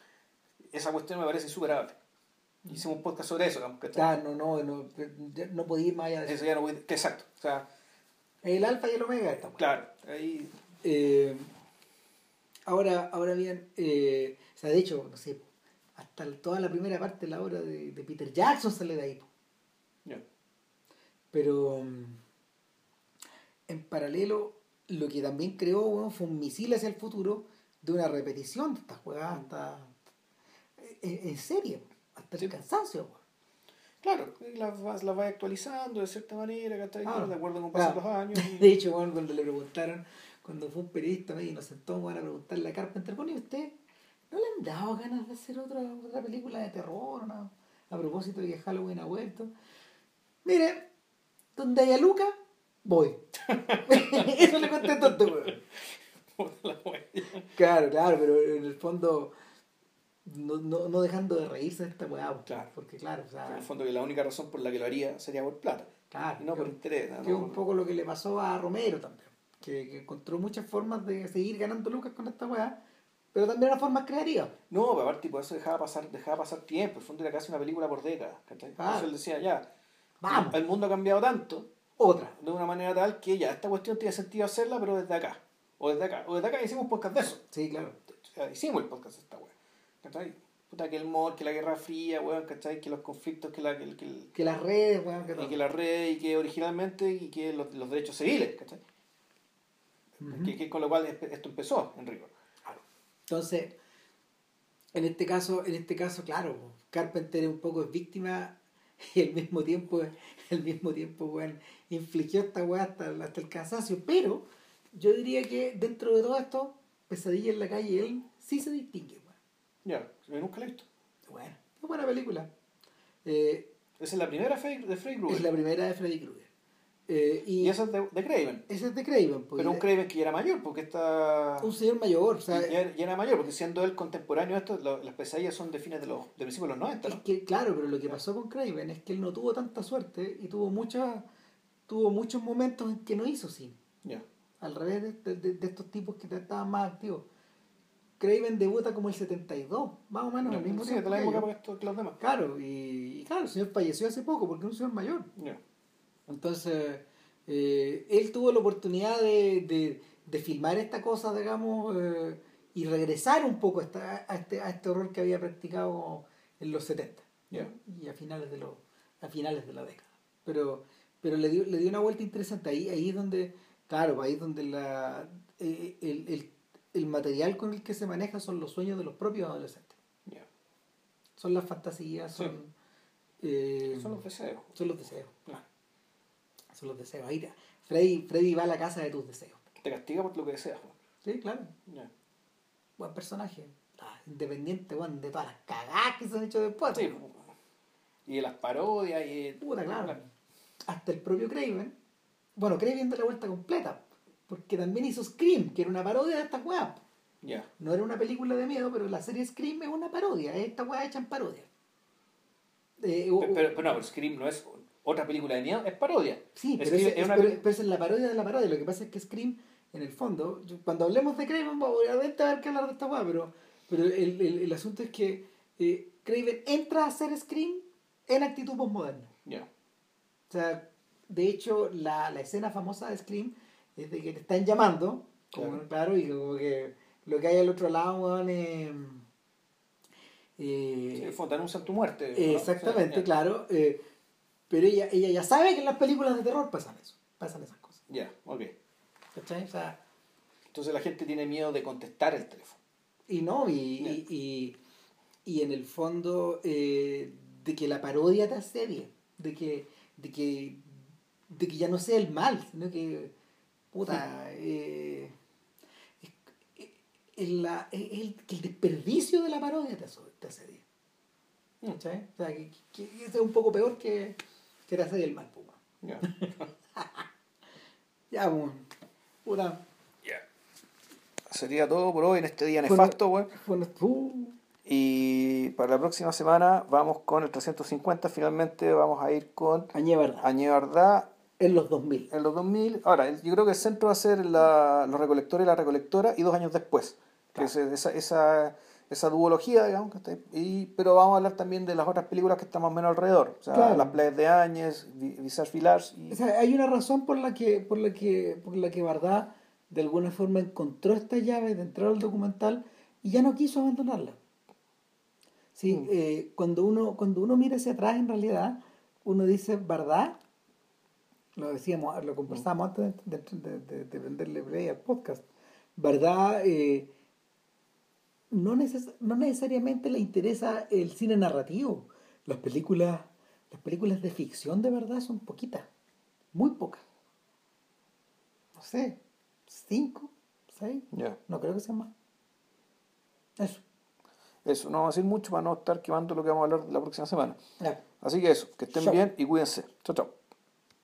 Esa cuestión me parece insuperable. Hicimos un podcast sobre eso. Ya, no, no, no, no podía ir más allá de eso. Eso ya no voy- que exacto. O sea, El alfa y el omega está. claro, ahí Eh, ahora, ahora bien, eh, o sea, de hecho, no sé, hasta toda la primera parte de la obra de, de Peter Jackson sale de ahí. ya. Pero mm, en paralelo, lo que también creó weón, fue un misil hacia el futuro de una repetición de estas jugadas hasta en, en serie, hasta Sí. el cansancio. Claro, las vas, las vas actualizando de cierta manera. Claro. De acuerdo con pasan los años. y- De hecho, bueno, cuando le preguntaron, cuando fue un periodista y nos sentó bueno, a preguntarle a Carpenter, bueno, ¿y usted no le han dado ganas de hacer otra, otra película de terror? no? A propósito de que Halloween ha vuelto. Mire, donde haya Luca, voy. Eso le contestó este weón. Claro, claro, pero en el fondo no, no, no dejando de reírse de esta weá. Claro. Porque claro, o en sea, el fondo que la única razón por la que lo haría sería por plata, claro, y no por interés. ¿no? que es un poco lo que le pasó a Romero también. Que, que encontró muchas formas de seguir ganando lucas con esta weá, pero también eran formas creativas. No, pero aparte por eso dejaba pasar, dejaba pasar tiempo, en el fondo era casi una película por década, eso él decía, ya, Vamos. el mundo ha cambiado tanto, Otra. de una manera tal que ya, esta cuestión tiene sentido hacerla, pero desde acá, o desde acá, o desde acá hicimos un podcast de eso. Sí, claro. O sea, hicimos el podcast de esta weá. ¿Cachai? Puta, que el mod, que la Guerra Fría, weón, ¿cachai? Que los conflictos, que la, que, el- que el- Que las redes, weón, que todo. y que la red, y que originalmente, y que los, los derechos civiles, ¿cachai? Ujú. que, que con lo cual esto empezó, en rigor. Entonces, en este caso, en este caso, claro, Carpenter un poco es víctima y al mismo tiempo, al mismo tiempo, weón, infligió esta weá hasta, hasta el cansancio. Pero yo diría que dentro de todo esto, Pesadilla en la calle, él sí se distingue, weón. Ya, nunca la he visto. Bueno, es buena película. Eh, Esa es la primera de Freddy Krueger. es la primera de Freddy Krueger. Eh, y Y esa es de, de Craven. ese es de Craven. pues, Pero un Craven que ya era mayor, porque está... un señor mayor. O sea, ya, era- ya era mayor, porque siendo él contemporáneo, esto, lo- las pesadillas son de fines de los de principios de los 90, Es ¿no? que, claro, pero lo que pasó con Craven es que él no tuvo tanta suerte y tuvo muchas tuvo muchos momentos en que no hizo cine. Ya. Al revés de, de- de estos tipos que estaban más activos. Craven debuta como el 72, más o menos Ya, al mismo sí, tiempo. de la época que los demás. Claro, y, y claro, el señor falleció hace poco porque es un señor mayor. Ya. Entonces, eh, él tuvo la oportunidad de, de, de filmar esta cosa, digamos, eh, y regresar un poco a, esta- a este, a este horror que había practicado en los 70 ¿no? Ya. y a finales de los a finales de la década. Pero, pero le, dio, le dio una vuelta interesante. Ahí, ahí es donde, claro, ahí es donde la, eh, el, el, el material con el que se maneja son los sueños de los propios adolescentes. Son las fantasías, Sí. son, eh, Son los deseos. son los deseos. Claro. Son los deseos. Ahí te- Freddy, Freddy va a la casa de tus deseos. Te castiga por lo que deseas. Sí, claro. Buen personaje. Ah, independiente, bueno, de todas las cagadas que se han hecho después. Sí, weón. y de las parodias y de- Puta, claro. Hasta el propio Craven. Bueno, Craven da la vuelta completa. Porque también hizo Scream, que era una parodia de esta weá. Ya. No era una película de miedo, pero la serie Scream es una parodia. Es esta weá hecha en parodia. Eh, o- pero, pero no, pero Scream no es otra película de miedo, es parodia. Sí, pero, es una- pero- pero esa es la parodia de la parodia. Lo que pasa es que Scream, en el fondo, yo- cuando hablemos de Craven, obviamente va a haber que hablar de esta weá, pero, pero el, el, el asunto es que eh, Craven entra a hacer Scream en actitud postmoderna. Ya. O sea, de hecho, la, la escena famosa de Scream es de que te están llamando, como, Claro. claro. y como que lo que hay al otro lado, weón, es... eh, Sí, anuncian tu muerte. ¿no? eh, exactamente, claro. eh, pero ella, ella ya sabe que en las películas de terror pasan eso, pasan esas cosas. Ya, ok. ¿Cachai? O sea, Entonces la gente tiene miedo de contestar el teléfono. y no, y, y, y, y en el fondo eh, de que la parodia te asedie, de que, de que, de que ya no sea el mal, sino que, puta, eh, el, que el desperdicio de la parodia te, asedia. Mm. ¿Cachai? O sea, que, que, que eso es un poco peor que, que asedia el mal, pues, weón. Ya. Pues, puta. Ya. Sería todo por hoy en este día nefasto, güey. Bueno, tú, Y para la próxima semana vamos con el 350. Finalmente vamos a ir con Añe verdad. Añevardá En los 2000. en los 2000. Ahora, yo creo que el centro va a ser la- los recolectores y la recolectora y dos años después. Que Claro. es esa, esa, esa duología, digamos. que está- y, pero vamos a hablar también de las otras películas que están más o menos alrededor. O sea, Claro. Las playas de Áñez, Vi- Visage Village. Y, O sea, hay una razón por la que, por la que, por la que Bardá de alguna forma encontró esta llave de entrar al documental y ya no quiso abandonarla. Sí, Mm. eh, cuando uno, cuando uno mira hacia atrás, en realidad, uno dice, Bardá, lo decíamos, lo conversábamos antes de, de, de- de prenderle play al podcast, Bardá eh, no, neces- no necesariamente le interesa el cine narrativo. Las películas, las películas de ficción de verdad son poquitas, muy pocas. No sé, cinco, seis, no creo que sean más. Eso. Eso, no vamos a decir mucho para no estar quemando lo que vamos a hablar la próxima semana. Así que eso, que estén bien y cuídense. Chao, chao.